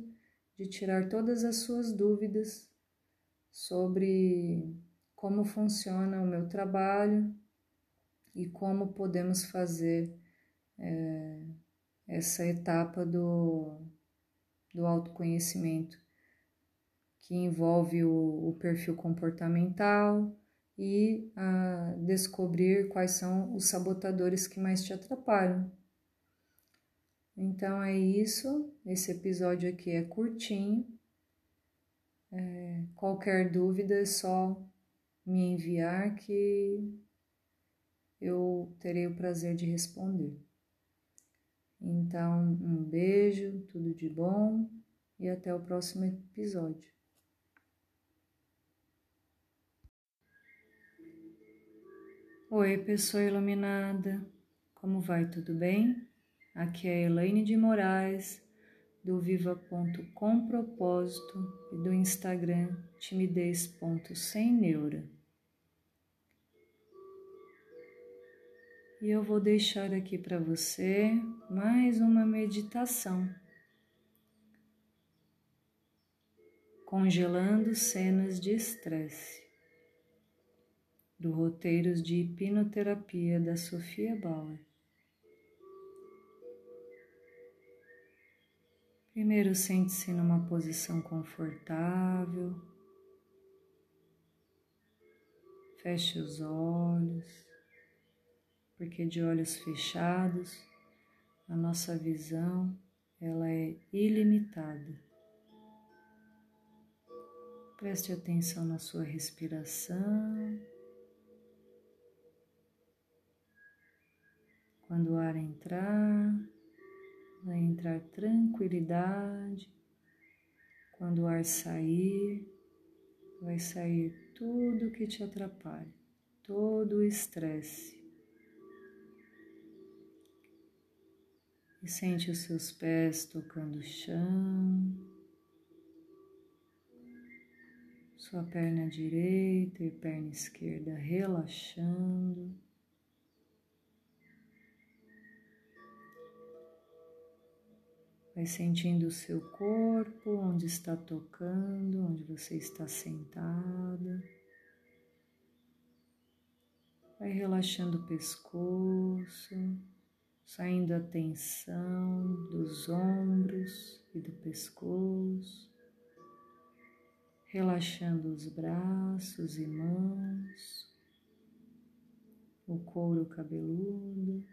[SPEAKER 1] de tirar todas as suas dúvidas sobre como funciona o meu trabalho e como podemos fazer é, essa etapa do, do autoconhecimento, que envolve o, o perfil comportamental e a descobrir quais são os sabotadores que mais te atrapalham. Então é isso, esse episódio aqui é curtinho. É, qualquer dúvida é só me enviar que eu terei o prazer de responder. Então, um beijo, tudo de bom e até o próximo episódio. Oi, pessoa iluminada, como vai? Tudo bem? Aqui é Elaine de Moraes do viva.com propósito e do Instagram timidez.sem neura. E eu vou deixar aqui para você mais uma meditação. Congelando cenas de estresse, do Roteiros de Hipnoterapia da Sofia Bauer. Primeiro, sente-se numa posição confortável. Feche os olhos, porque de olhos fechados a nossa visão ela é ilimitada. Preste atenção na sua respiração. Quando o ar entrar, vai entrar tranquilidade. Quando o ar sair, vai sair tudo que te atrapalha, todo o estresse. E sente os seus pés tocando o chão, sua perna direita e perna esquerda relaxando. Vai sentindo o seu corpo, onde está tocando, onde você está sentada. Vai relaxando o pescoço, saindo a tensão dos ombros e do pescoço, relaxando os braços e mãos, o couro cabeludo.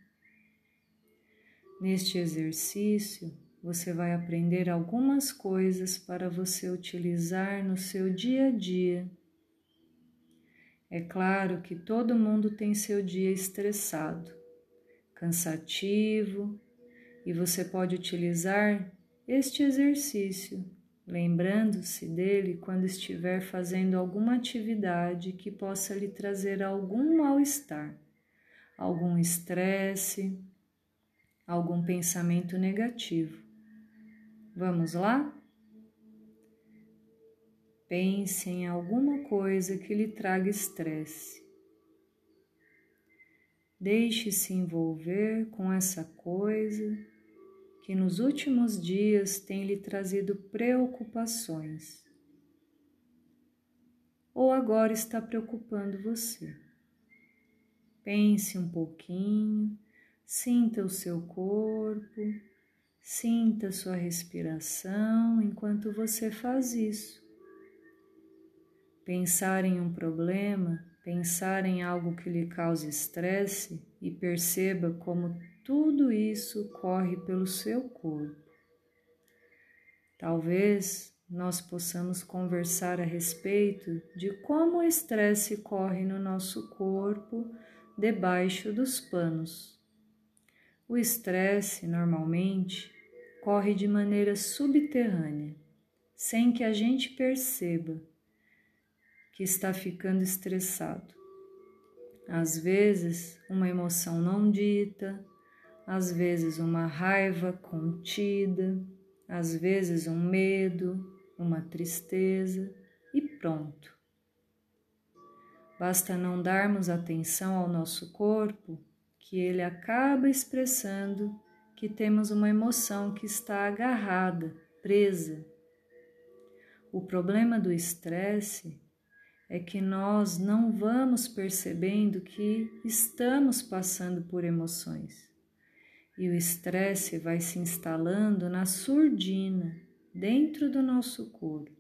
[SPEAKER 1] Neste exercício, você vai aprender algumas coisas para você utilizar no seu dia a dia é claro que todo mundo tem seu dia estressado, cansativo, e você pode utilizar este exercício, lembrando-se dele quando estiver fazendo alguma atividade que possa lhe trazer algum mal-estar, algum estresse, algum pensamento negativo. Vamos lá? Pense em alguma coisa que lhe traga estresse. Deixe-se envolver com essa coisa que nos últimos dias tem lhe trazido preocupações. Ou agora está preocupando você. Pense um pouquinho, sinta o seu corpo, sinta sua respiração enquanto você faz isso. Pensar em um problema, pensar em algo que lhe cause estresse e perceba como tudo isso corre pelo seu corpo. Talvez nós possamos conversar a respeito de como o estresse corre no nosso corpo debaixo dos panos. O estresse, normalmente, corre de maneira subterrânea, sem que a gente perceba que está ficando estressado. Às vezes, uma emoção não dita, às vezes, uma raiva contida, às vezes, um medo, uma tristeza e pronto. Basta não darmos atenção ao nosso corpo que ele acaba expressando que temos uma emoção que está agarrada, presa. O problema do estresse é que nós não vamos percebendo que estamos passando por emoções. E o estresse vai se instalando na surdina, dentro do nosso corpo.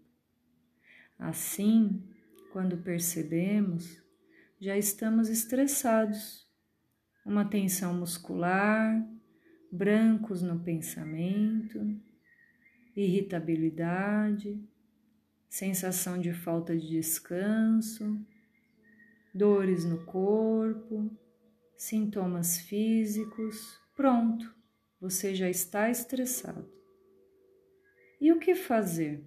[SPEAKER 1] Assim, quando percebemos, já estamos estressados, uma tensão muscular, brancos no pensamento, irritabilidade sensação de falta de descanso, dores no corpo, sintomas físicos. Pronto, você já está estressado. E o que fazer?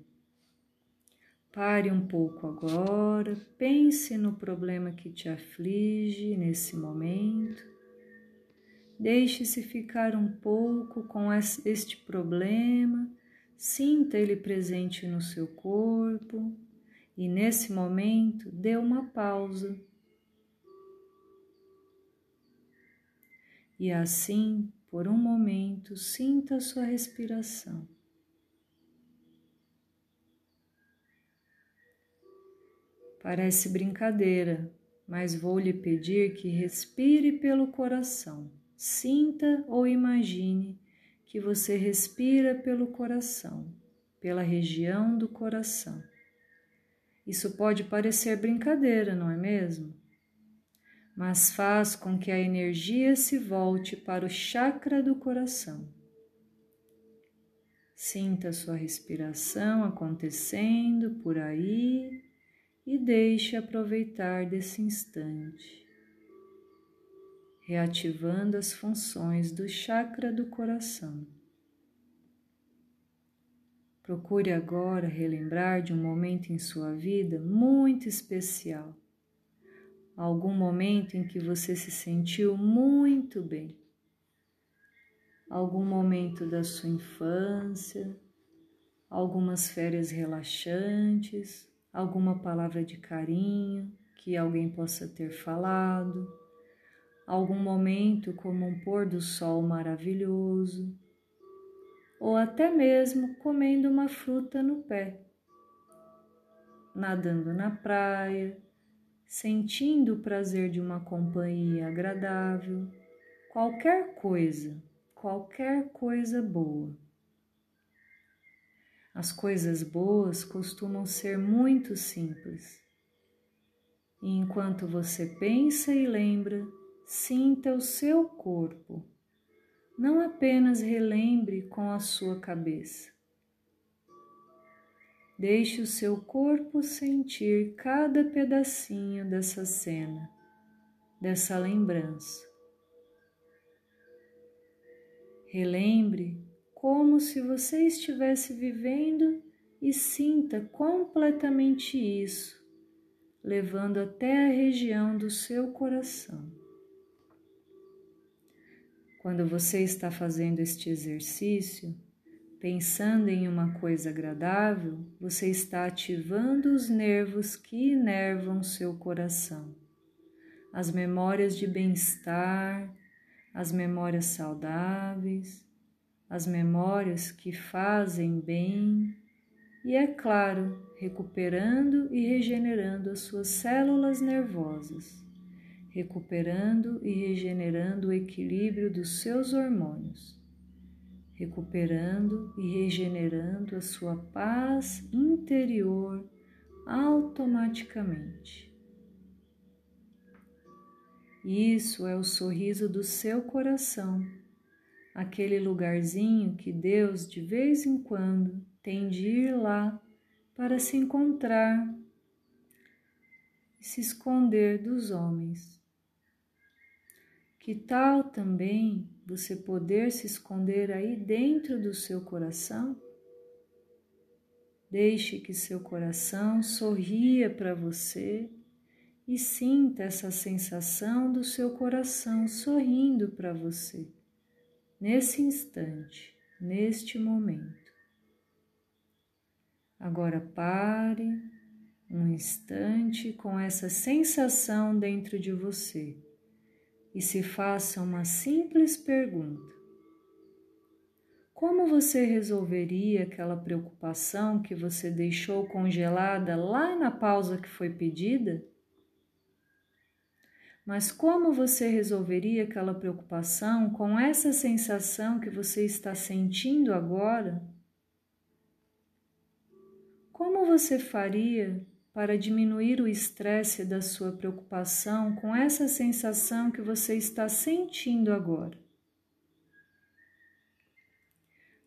[SPEAKER 1] Pare um pouco agora, pense no problema que te aflige nesse momento. Deixe-se ficar um pouco com este problema Sinta ele presente no seu corpo e nesse momento dê uma pausa. E assim, por um momento, sinta a sua respiração. Parece brincadeira, mas vou lhe pedir que respire pelo coração. Sinta ou imagine que você respira pelo coração, pela região do coração. Isso pode parecer brincadeira, não é mesmo? Mas faz com que a energia se volte para o chakra do coração. Sinta sua respiração acontecendo por aí e deixe aproveitar desse instante reativando as funções do chakra do coração. Procure agora relembrar de um momento em sua vida muito especial, algum momento em que você se sentiu muito bem, algum momento da sua infância, algumas férias relaxantes, alguma palavra de carinho que alguém possa ter falado algum momento como um pôr do sol maravilhoso, ou até mesmo comendo uma fruta no pé, nadando na praia, sentindo o prazer de uma companhia agradável, qualquer coisa, qualquer coisa boa. As coisas boas costumam ser muito simples. E enquanto você pensa e lembra, sinta o seu corpo. Não apenas relembre com a sua cabeça. Deixe o seu corpo sentir cada pedacinho dessa cena, dessa lembrança. Relembre como se você estivesse vivendo e sinta completamente isso, levando até a região do seu coração. Quando você está fazendo este exercício, Pensando em uma coisa agradável, você está ativando os nervos que inervam seu coração. As memórias de bem-estar, as memórias saudáveis, as memórias que fazem bem e, é claro, recuperando e regenerando as suas células nervosas, recuperando e regenerando o equilíbrio dos seus hormônios recuperando e regenerando a sua paz interior automaticamente. Isso é o sorriso do seu coração, aquele lugarzinho que Deus de vez em quando tem de ir lá para se encontrar e se esconder dos homens. Que tal também você poder se esconder aí dentro do seu coração? Deixe que seu coração sorria para você e sinta essa sensação do seu coração sorrindo para você, nesse instante, neste momento. Agora pare um instante com essa sensação dentro de você e se faça uma simples pergunta: Como você resolveria aquela preocupação que você deixou congelada lá na pausa que foi pedida? Mas como você resolveria aquela preocupação com essa sensação que você está sentindo agora? Como você faria para diminuir o estresse da sua preocupação com essa sensação que você está sentindo agora.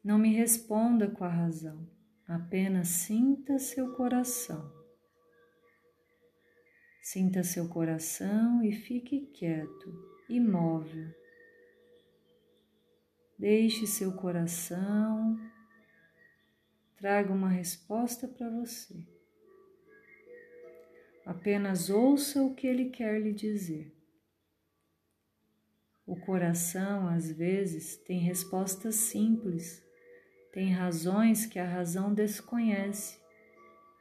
[SPEAKER 1] Não me responda com a razão, apenas sinta seu coração. Sinta seu coração e fique quieto, imóvel. Deixe seu coração traga uma resposta para você. Apenas ouça o que ele quer lhe dizer. O coração, às vezes, tem respostas simples, tem razões que a razão desconhece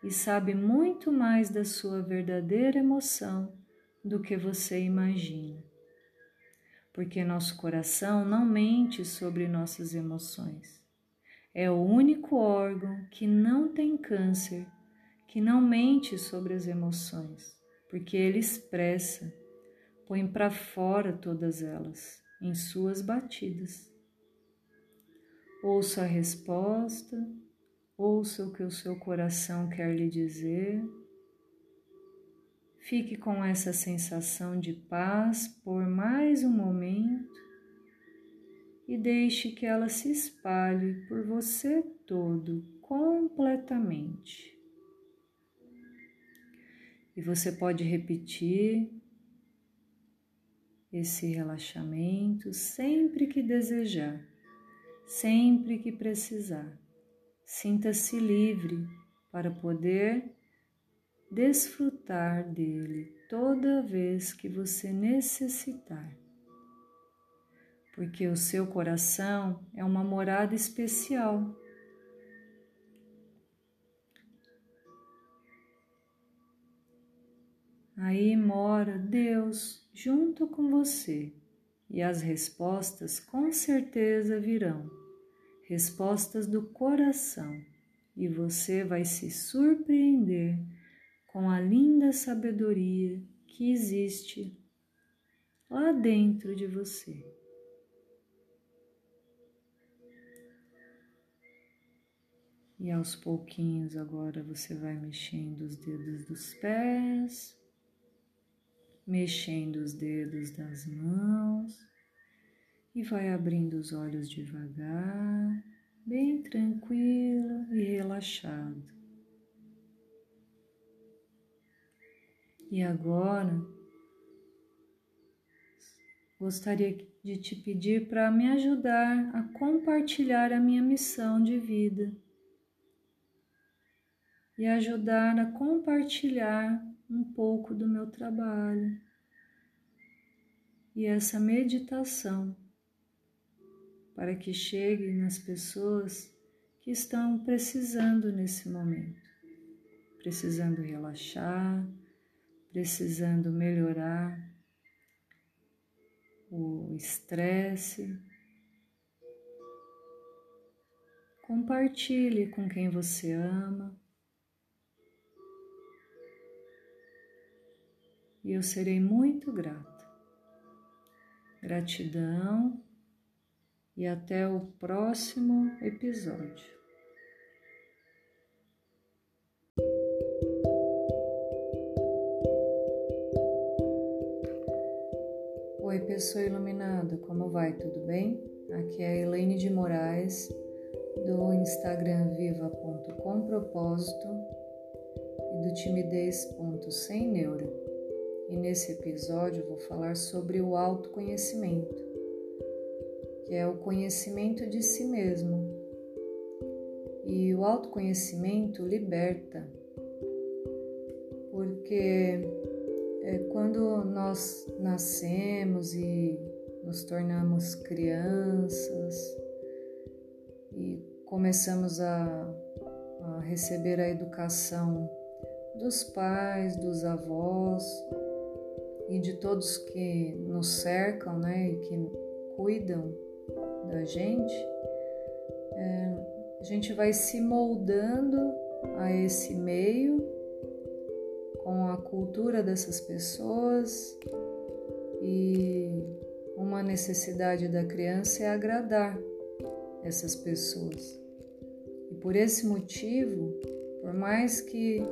[SPEAKER 1] e sabe muito mais da sua verdadeira emoção do que você imagina. Porque nosso coração não mente sobre nossas emoções. É o único órgão que não tem câncer que não mente sobre as emoções, porque ele expressa, põe para fora todas elas em suas batidas. Ouça a resposta, ouça o que o seu coração quer lhe dizer. Fique com essa sensação de paz por mais um momento e deixe que ela se espalhe por você todo, completamente. E você pode repetir esse relaxamento sempre que desejar, sempre que precisar. Sinta-se livre para poder desfrutar dele toda vez que você necessitar. Porque o seu coração é uma morada especial Aí mora Deus junto com você e as respostas com certeza virão respostas do coração e você vai se surpreender com a linda sabedoria que existe lá dentro de você. E aos pouquinhos agora você vai mexendo os dedos dos pés, mexendo os dedos das mãos e vai abrindo os olhos devagar, bem tranquilo e relaxado. E agora gostaria de te pedir para me ajudar a compartilhar a minha missão de vida e ajudar a compartilhar um pouco do meu trabalho e essa meditação para que chegue nas pessoas que estão precisando nesse momento, precisando relaxar, precisando melhorar o estresse. Compartilhe com quem você ama. E eu serei muito grata. Gratidão e até o próximo episódio. Oi, pessoa iluminada, como vai? Tudo bem? Aqui é a Elaine de Moraes do Instagram viva.compropósito e do timidez.semneura e nesse episódio vou falar sobre o autoconhecimento, que é o conhecimento de si mesmo. E o autoconhecimento liberta, porque é quando nós nascemos e nos tornamos crianças e começamos a, a receber a educação dos pais, dos avós, e de todos que nos cercam, né, e que cuidam da gente, é, a gente vai se moldando a esse meio com a cultura dessas pessoas e uma necessidade da criança é agradar essas pessoas. E por esse motivo, por mais que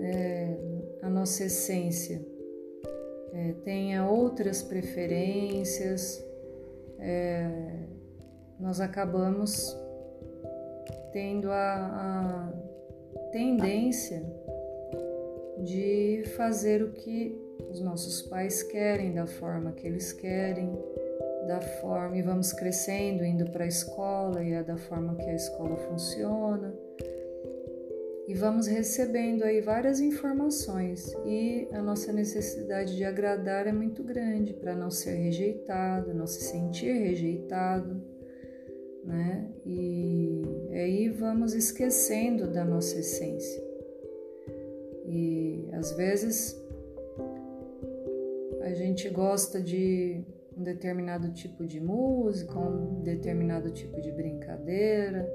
[SPEAKER 1] é, a nossa essência é, tenha outras preferências, é, nós acabamos tendo a, a tendência de fazer o que os nossos pais querem, da forma que eles querem, da forma e vamos crescendo, indo para a escola e é da forma que a escola funciona e vamos recebendo aí várias informações e a nossa necessidade de agradar é muito grande para não ser rejeitado, não se sentir rejeitado, né? E aí vamos esquecendo da nossa essência. E às vezes a gente gosta de um determinado tipo de música, um determinado tipo de brincadeira,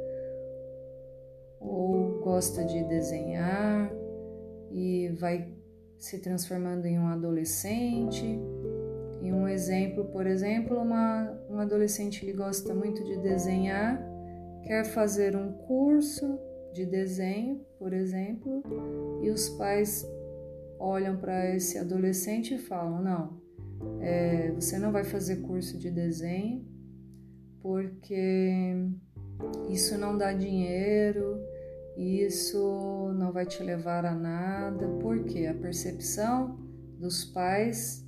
[SPEAKER 1] ou gosta de desenhar e vai se transformando em um adolescente. E um exemplo, por exemplo, uma, um adolescente que gosta muito de desenhar, quer fazer um curso de desenho, por exemplo, e os pais olham para esse adolescente e falam: não, é, você não vai fazer curso de desenho porque isso não dá dinheiro, isso não vai te levar a nada, porque a percepção dos pais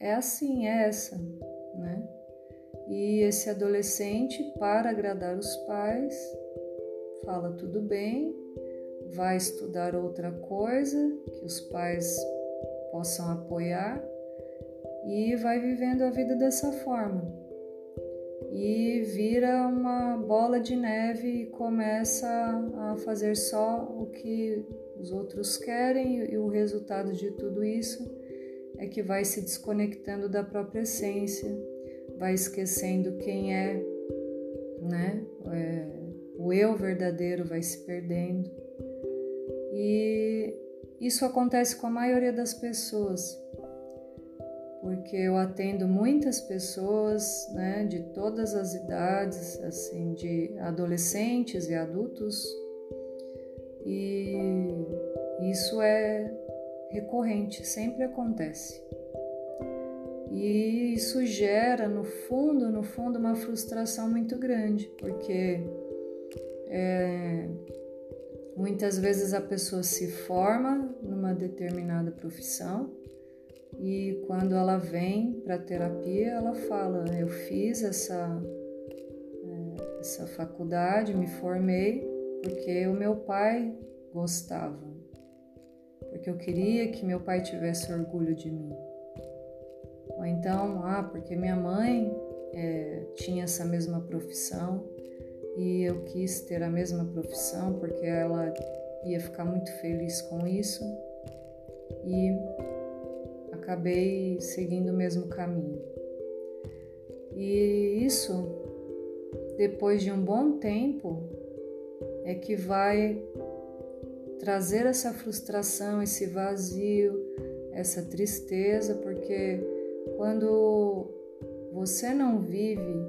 [SPEAKER 1] é assim, é essa, né? E esse adolescente, para agradar os pais, fala tudo bem, vai estudar outra coisa que os pais possam apoiar e vai vivendo a vida dessa forma e vira uma bola de neve e começa a fazer só o que os outros querem, e o resultado de tudo isso é que vai se desconectando da própria essência, vai esquecendo quem é, né? É, o eu verdadeiro vai se perdendo. E isso acontece com a maioria das pessoas, porque eu atendo muitas pessoas, né, de todas as idades, assim, de adolescentes e adultos, e isso é recorrente, sempre acontece. E isso gera, no fundo, no fundo, uma frustração muito grande, porque é, muitas vezes a pessoa se forma numa determinada profissão e quando ela vem para terapia, ela fala: Eu fiz essa, é, essa faculdade, me formei porque o meu pai gostava, porque eu queria que meu pai tivesse orgulho de mim. Ou então, ah, porque minha mãe é, tinha essa mesma profissão e eu quis ter a mesma profissão porque ela ia ficar muito feliz com isso e acabei seguindo o mesmo caminho. E isso, depois de um bom tempo, é que vai trazer essa frustração, esse vazio, essa tristeza, porque quando você não vive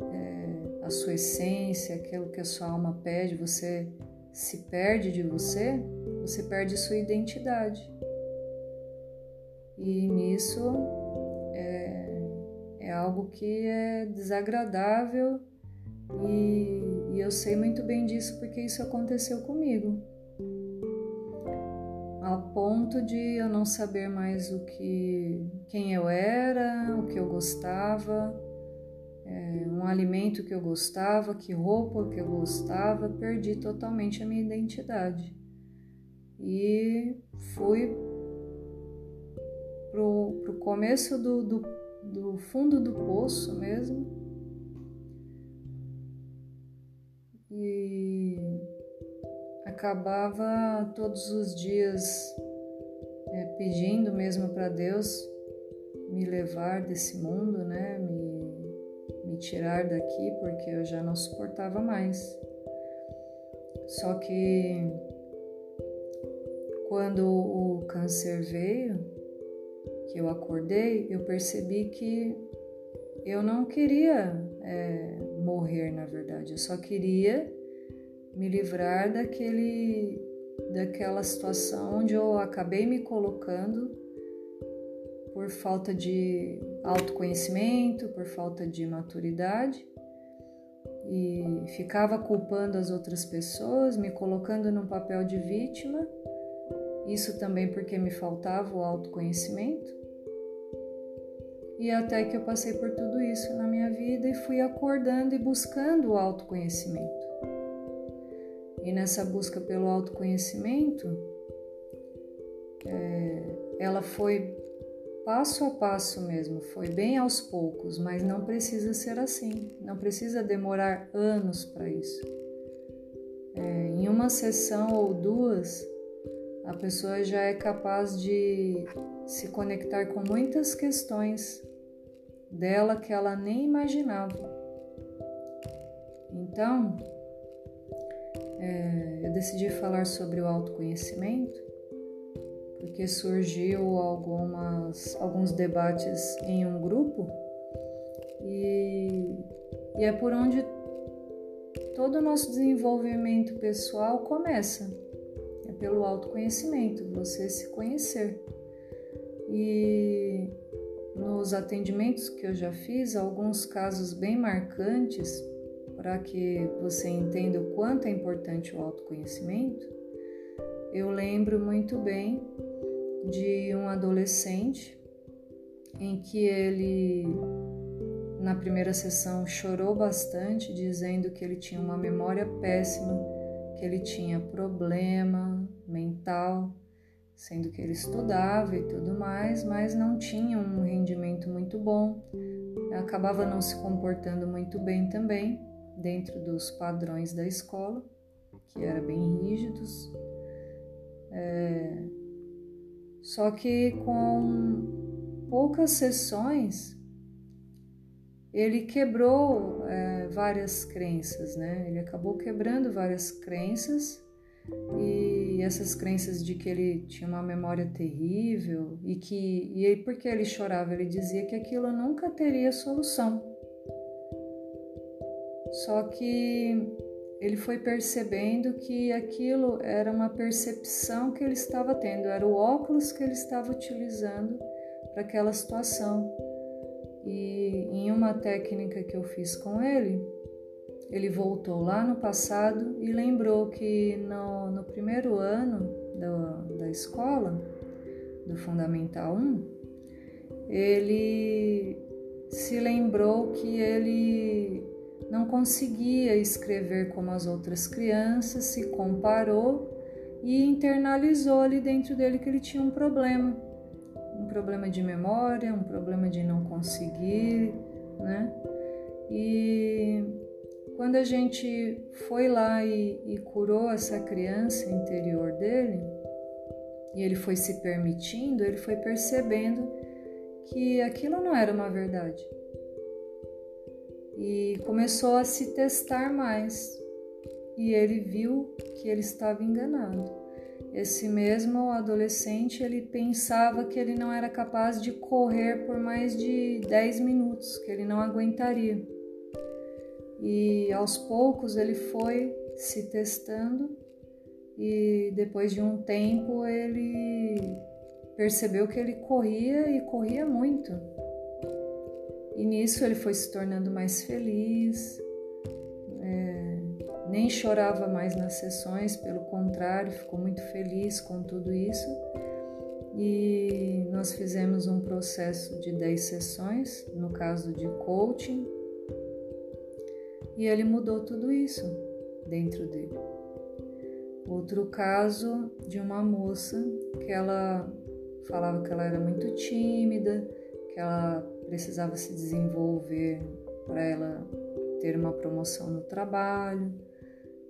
[SPEAKER 1] é, a sua essência, aquilo que a sua alma pede, você se perde de você, você perde sua identidade. E nisso é, é algo que é desagradável e, e eu sei muito bem disso porque isso aconteceu comigo. Ao ponto de eu não saber mais o que, quem eu era, o que eu gostava, é, um alimento que eu gostava, que roupa que eu gostava, perdi totalmente a minha identidade. E fui pro, começo do, do, do fundo do poço mesmo. E acabava todos os dias é, pedindo mesmo para Deus me levar desse mundo, né? Me, me tirar daqui porque eu já não suportava mais. Só que quando o câncer veio, que eu acordei, eu percebi que eu não queria é, morrer, na verdade, eu só queria me livrar daquele, daquela situação onde eu acabei me colocando por falta de autoconhecimento, por falta de maturidade e ficava culpando as outras pessoas, me colocando num papel de vítima. Isso também porque me faltava o autoconhecimento. E até que eu passei por tudo isso na minha vida e fui acordando e buscando o autoconhecimento. E nessa busca pelo autoconhecimento, é, ela foi passo a passo mesmo, foi bem aos poucos, mas não precisa ser assim, não precisa demorar anos para isso. É, em uma sessão ou duas, a pessoa já é capaz de se conectar com muitas questões dela que ela nem imaginava. Então, é, eu decidi falar sobre o autoconhecimento porque surgiu algumas, alguns debates em um grupo e, e é por onde todo o nosso desenvolvimento pessoal começa. É pelo autoconhecimento, você se conhecer. E nos atendimentos que eu já fiz, alguns casos bem marcantes para que você entenda o quanto é importante o autoconhecimento, eu lembro muito bem de um adolescente em que ele, na primeira sessão, chorou bastante, dizendo que ele tinha uma memória péssima, que ele tinha problema mental sendo que ele estudava e tudo mais, mas não tinha um rendimento muito bom, acabava não se comportando muito bem também dentro dos padrões da escola, que eram bem rígidos. É... Só que com poucas sessões ele quebrou é, várias crenças, né? Ele acabou quebrando várias crenças e e essas crenças de que ele tinha uma memória terrível e que e aí porque ele chorava? Ele dizia que aquilo nunca teria solução. Só que ele foi percebendo que aquilo era uma percepção que ele estava tendo era o óculos que ele estava utilizando para aquela situação. E em uma técnica que eu fiz com ele ele voltou lá no passado e lembrou que no, no primeiro ano do, da escola, do Fundamental 1, ele se lembrou que ele não conseguia escrever como as outras crianças, se comparou e internalizou ali dentro dele que ele tinha um problema, um problema de memória, um problema de não conseguir, né? E quando a gente foi lá e, e curou essa criança interior dele, e ele foi se permitindo, ele foi percebendo que aquilo não era uma verdade. E começou a se testar mais. E ele viu que ele estava enganado. Esse mesmo adolescente, ele pensava que ele não era capaz de correr por mais de 10 minutos, que ele não aguentaria. E aos poucos ele foi se testando e depois de um tempo ele percebeu que ele corria e corria muito. E nisso ele foi se tornando mais feliz, é, nem chorava mais nas sessões, pelo contrário, ficou muito feliz com tudo isso. E nós fizemos um processo de 10 sessões, no caso de coaching, e ele mudou tudo isso dentro dele. Outro caso de uma moça que ela falava que ela era muito tímida, que ela precisava se desenvolver para ela ter uma promoção no trabalho.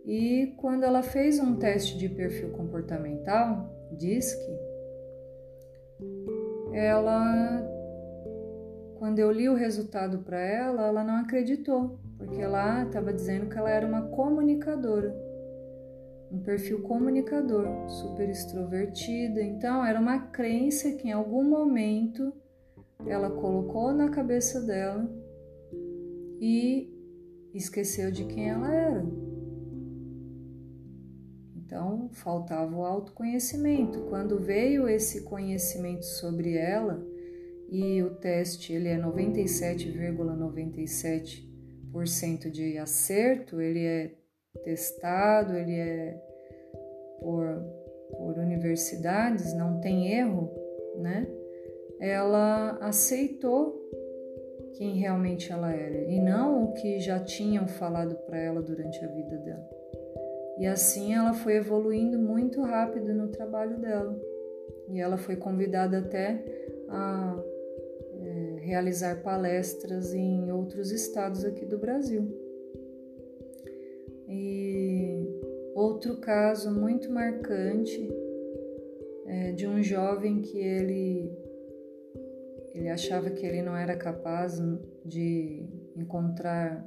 [SPEAKER 1] E quando ela fez um teste de perfil comportamental, diz que ela, quando eu li o resultado para ela, ela não acreditou, porque lá estava dizendo que ela era uma comunicadora, um perfil comunicador, super extrovertida. Então, era uma crença que em algum momento ela colocou na cabeça dela e esqueceu de quem ela era. Então, faltava o autoconhecimento. Quando veio esse conhecimento sobre ela, e o teste ele é 97,97 cento de acerto, ele é testado, ele é por, por universidades, não tem erro, né? Ela aceitou quem realmente ela era e não o que já tinham falado para ela durante a vida dela. E assim ela foi evoluindo muito rápido no trabalho dela. E ela foi convidada até a realizar palestras em outros estados aqui do Brasil. E outro caso muito marcante é de um jovem que ele ele achava que ele não era capaz de encontrar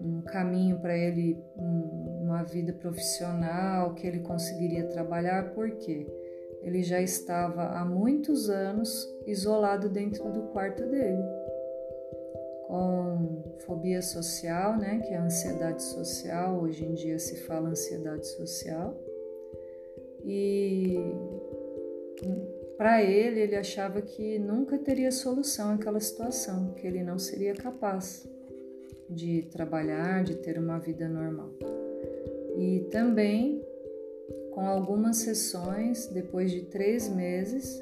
[SPEAKER 1] um caminho para ele, uma vida profissional, que ele conseguiria trabalhar, por quê? Ele já estava há muitos anos isolado dentro do quarto dele, com fobia social, né, que é a ansiedade social, hoje em dia se fala ansiedade social. E para ele, ele achava que nunca teria solução àquela situação, que ele não seria capaz de trabalhar, de ter uma vida normal. E também com algumas sessões, depois de três meses,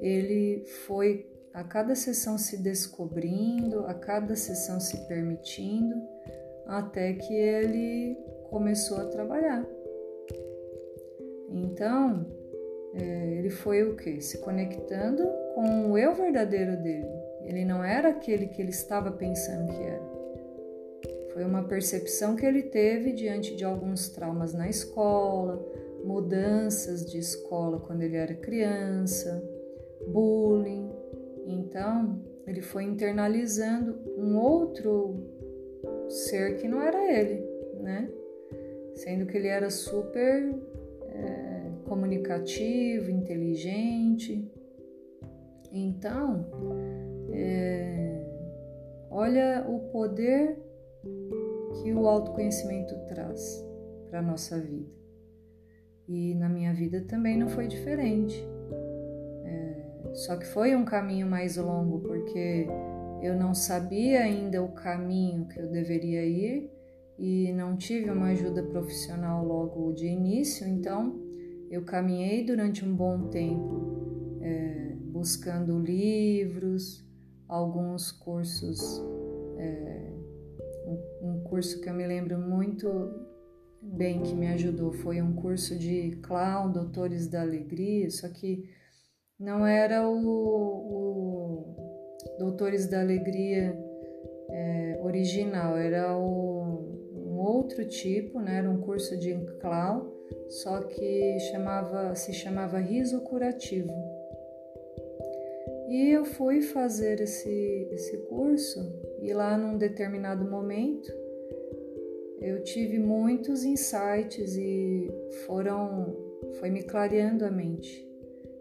[SPEAKER 1] ele foi a cada sessão se descobrindo, a cada sessão se permitindo, até que ele começou a trabalhar. Então, é, ele foi o que? Se conectando com o eu verdadeiro dele. Ele não era aquele que ele estava pensando que era. Foi uma percepção que ele teve diante de alguns traumas na escola, mudanças de escola quando ele era criança, bullying. Então, ele foi internalizando um outro ser que não era ele, né? Sendo que ele era super é, comunicativo, inteligente. Então, é, olha o poder que o autoconhecimento traz para a nossa vida. E na minha vida também não foi diferente. É, só que foi um caminho mais longo, porque eu não sabia ainda o caminho que eu deveria ir e não tive uma ajuda profissional logo de início, então eu caminhei durante um bom tempo é, buscando livros, alguns cursos, é, um, curso que eu me lembro muito bem que me ajudou foi um curso de clown, Doutores da Alegria, só que não era o, o Doutores da Alegria é, original, era o, um outro tipo, né? era um curso de clown, só que chamava, se chamava riso curativo. E eu fui fazer esse, esse curso e lá num determinado momento eu tive muitos insights e foram foi me clareando a mente.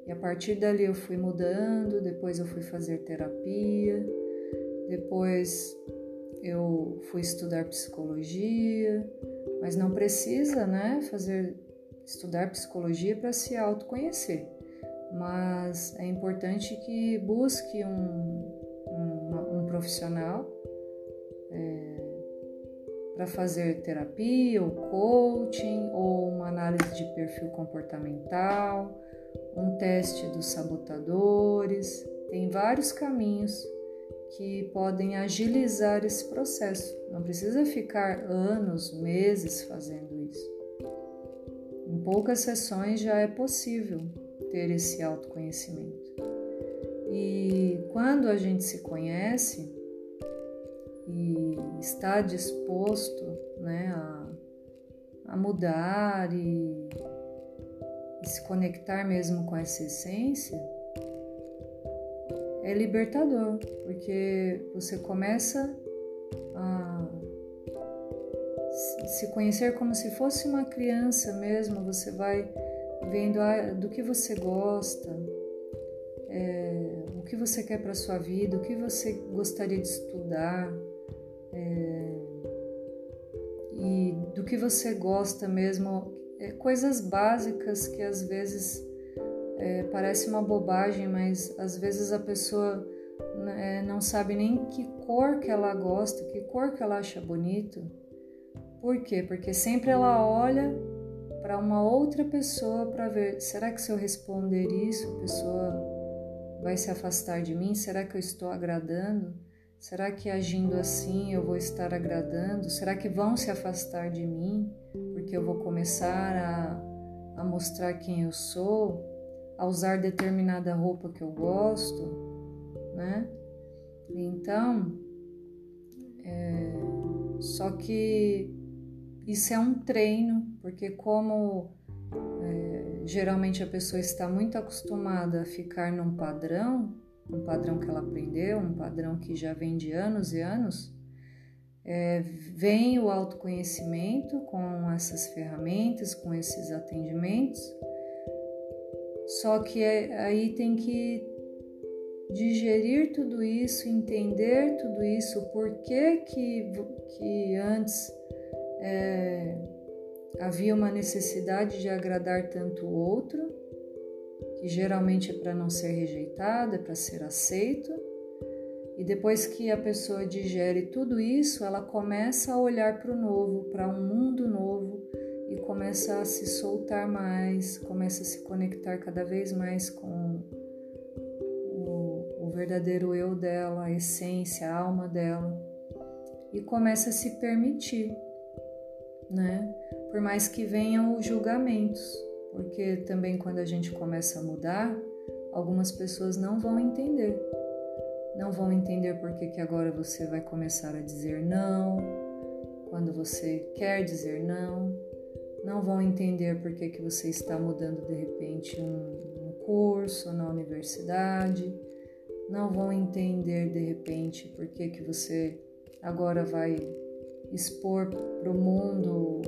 [SPEAKER 1] E a partir dali eu fui mudando, depois eu fui fazer terapia, depois eu fui estudar psicologia, mas não precisa, né, fazer estudar psicologia para se autoconhecer. Mas é importante que busque um, um, um profissional é, para fazer terapia, ou coaching, ou uma análise de perfil comportamental, um teste dos sabotadores. Tem vários caminhos que podem agilizar esse processo. Não precisa ficar anos, meses fazendo isso. Em poucas sessões já é possível ter esse autoconhecimento. E quando a gente se conhece, e está disposto né, a, a mudar e, e se conectar mesmo com essa essência, é libertador, porque você começa a se conhecer como se fosse uma criança mesmo, você vai vendo do que você gosta, é, o que você quer para sua vida, o que você gostaria de estudar, é, e do que você gosta mesmo, é, coisas básicas que às vezes é, parece uma bobagem, mas às vezes a pessoa né, não sabe nem que cor que ela gosta, que cor que ela acha bonito. Por quê? Porque sempre ela olha para uma outra pessoa para ver, será que se eu responder isso, a pessoa vai se afastar de mim? Será que eu estou agradando? Será que agindo assim eu vou estar agradando? Será que vão se afastar de mim? Porque eu vou começar a, a mostrar quem eu sou, a usar determinada roupa que eu gosto, né? Então, é, só que isso é um treino, porque como é, geralmente a pessoa está muito acostumada a ficar num padrão, um padrão que ela aprendeu, um padrão que já vem de anos e anos, é, vem o autoconhecimento com essas ferramentas, com esses atendimentos, só que é, aí tem que digerir tudo isso, entender tudo isso, porquê que, que antes é, havia uma necessidade de agradar tanto o outro que geralmente é para não ser rejeitado, é para ser aceito. E depois que a pessoa digere tudo isso, ela começa a olhar para o novo, para um mundo novo e começa a se soltar mais, começa a se conectar cada vez mais com o, o verdadeiro eu dela, a essência, a alma dela e começa a se permitir, né? Por mais que venham os julgamentos porque também quando a gente começa a mudar, algumas pessoas não vão entender. Não vão entender por que, agora você vai começar a dizer não, quando você quer dizer não. Não vão entender por que, você está mudando de repente um, um curso na universidade. Não vão entender de repente por que, que você agora vai expor para o mundo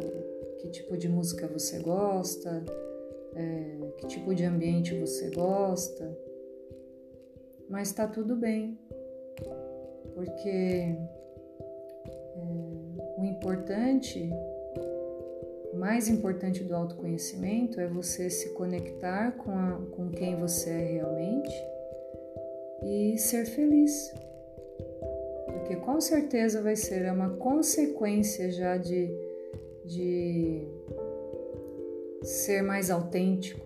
[SPEAKER 1] que tipo de música você gosta, é, que tipo de ambiente você gosta, mas está tudo bem, porque é, o importante, o mais importante do autoconhecimento é você se conectar com, a, com quem você é realmente e ser feliz. Porque com certeza vai ser uma consequência já de, de ser mais autêntico,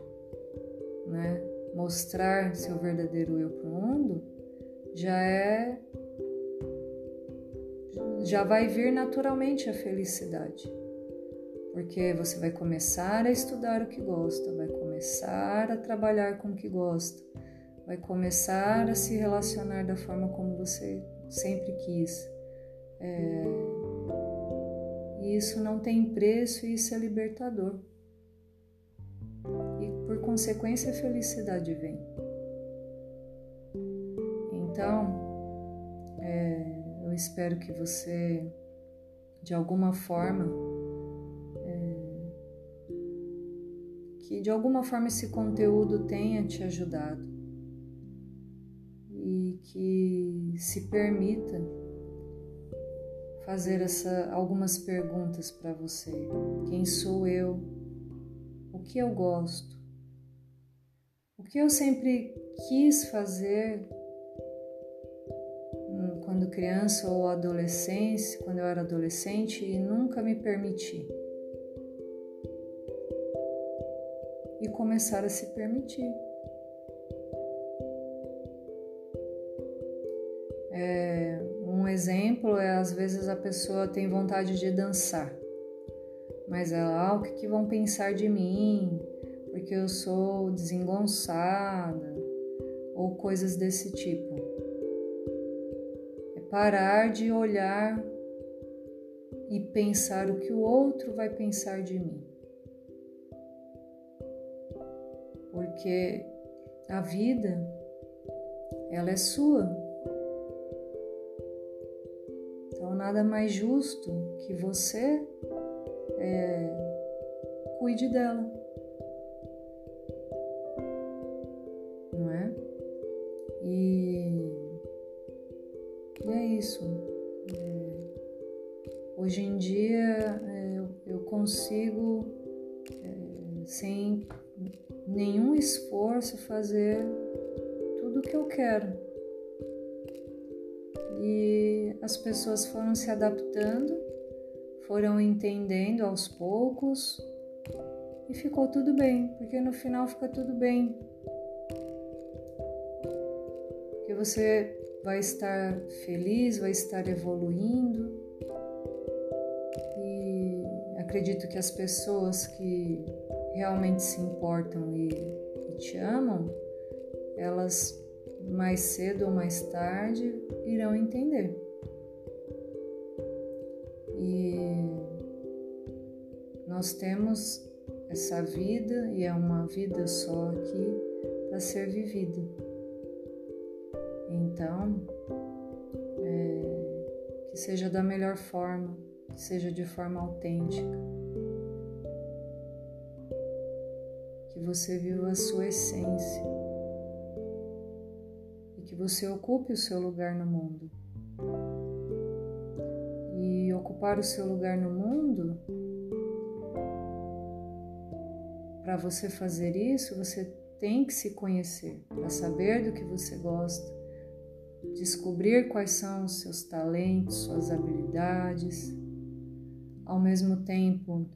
[SPEAKER 1] né? mostrar seu verdadeiro eu para o mundo, já é. já vai vir naturalmente a felicidade. Porque você vai começar a estudar o que gosta, vai começar a trabalhar com o que gosta, vai começar a se relacionar da forma como você sempre quis. É... E isso não tem preço e isso é libertador por consequência, a felicidade vem. Então, é, eu espero que você, de alguma forma, é, que de alguma forma esse conteúdo tenha te ajudado e que se permita fazer essa, algumas perguntas para você. Quem sou eu? Que eu gosto? O que eu sempre quis fazer hum, quando criança ou adolescente, quando eu era adolescente e nunca me permiti. E começar a se permitir. É, um exemplo é às vezes a pessoa tem vontade de dançar, mas ela, ah, o que, que vão pensar de mim? porque eu sou desengonçada ou coisas desse tipo. É parar de olhar e pensar o que o outro vai pensar de mim. Porque a vida, ela é sua. Então, nada mais justo que você é, cuide dela. isso. É, hoje em dia é, eu, eu, consigo, é, sem nenhum esforço, fazer tudo o que eu quero. E as pessoas foram se adaptando, foram entendendo aos poucos e ficou tudo bem, porque no final fica tudo bem. Porque você vai estar feliz, vai estar evoluindo. E acredito que as pessoas que realmente se importam e, e te amam, elas mais cedo ou mais tarde irão entender. Nós temos essa vida e é uma vida só aqui para ser vivida. Então, é, que seja da melhor forma, que seja de forma autêntica, que você viva a sua essência e que você ocupe o seu lugar no mundo. E ocupar o seu lugar no mundo, para você fazer isso, você tem que se conhecer, para saber do que você gosta, descobrir quais são os seus talentos, suas habilidades. Ao mesmo tempo,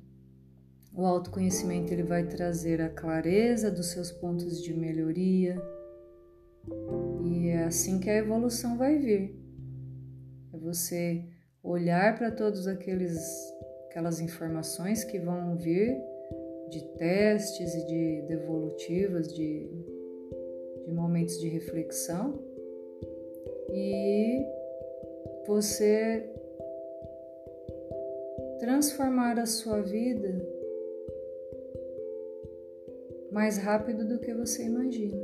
[SPEAKER 1] o autoconhecimento ele vai trazer a clareza dos seus pontos de melhoria. E é assim que a evolução vai vir. É você olhar para todas aqueles aquelas informações que vão vir de testes e de devolutivas, de, de momentos de reflexão e você transformar a sua vida mais rápido do que você imagina.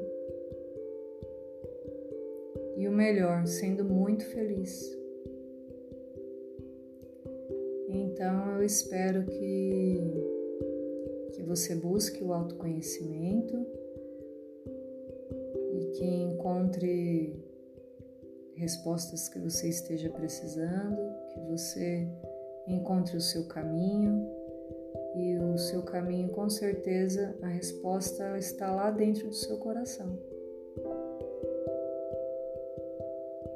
[SPEAKER 1] E o melhor, sendo muito feliz. Então eu espero que, que você busque o autoconhecimento e que encontre respostas que você esteja precisando, que você encontre o seu caminho e o seu caminho, com certeza, a resposta está lá dentro do seu coração.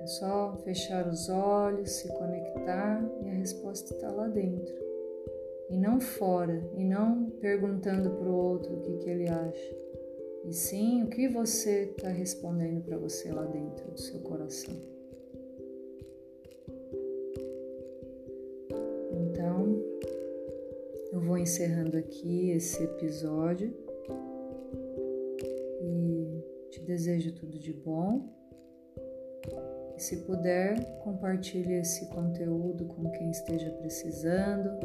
[SPEAKER 1] É só fechar os olhos, se conectar e a resposta está lá dentro. E não fora, e não perguntando para o outro o que, que ele acha. E sim o que você está respondendo para você lá dentro do seu coração. Então, eu vou encerrando aqui esse episódio e te desejo tudo de bom se puder, compartilhe esse conteúdo com quem esteja precisando.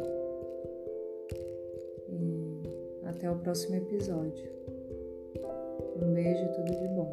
[SPEAKER 1] Até o próximo episódio. Um beijo e tudo de bom.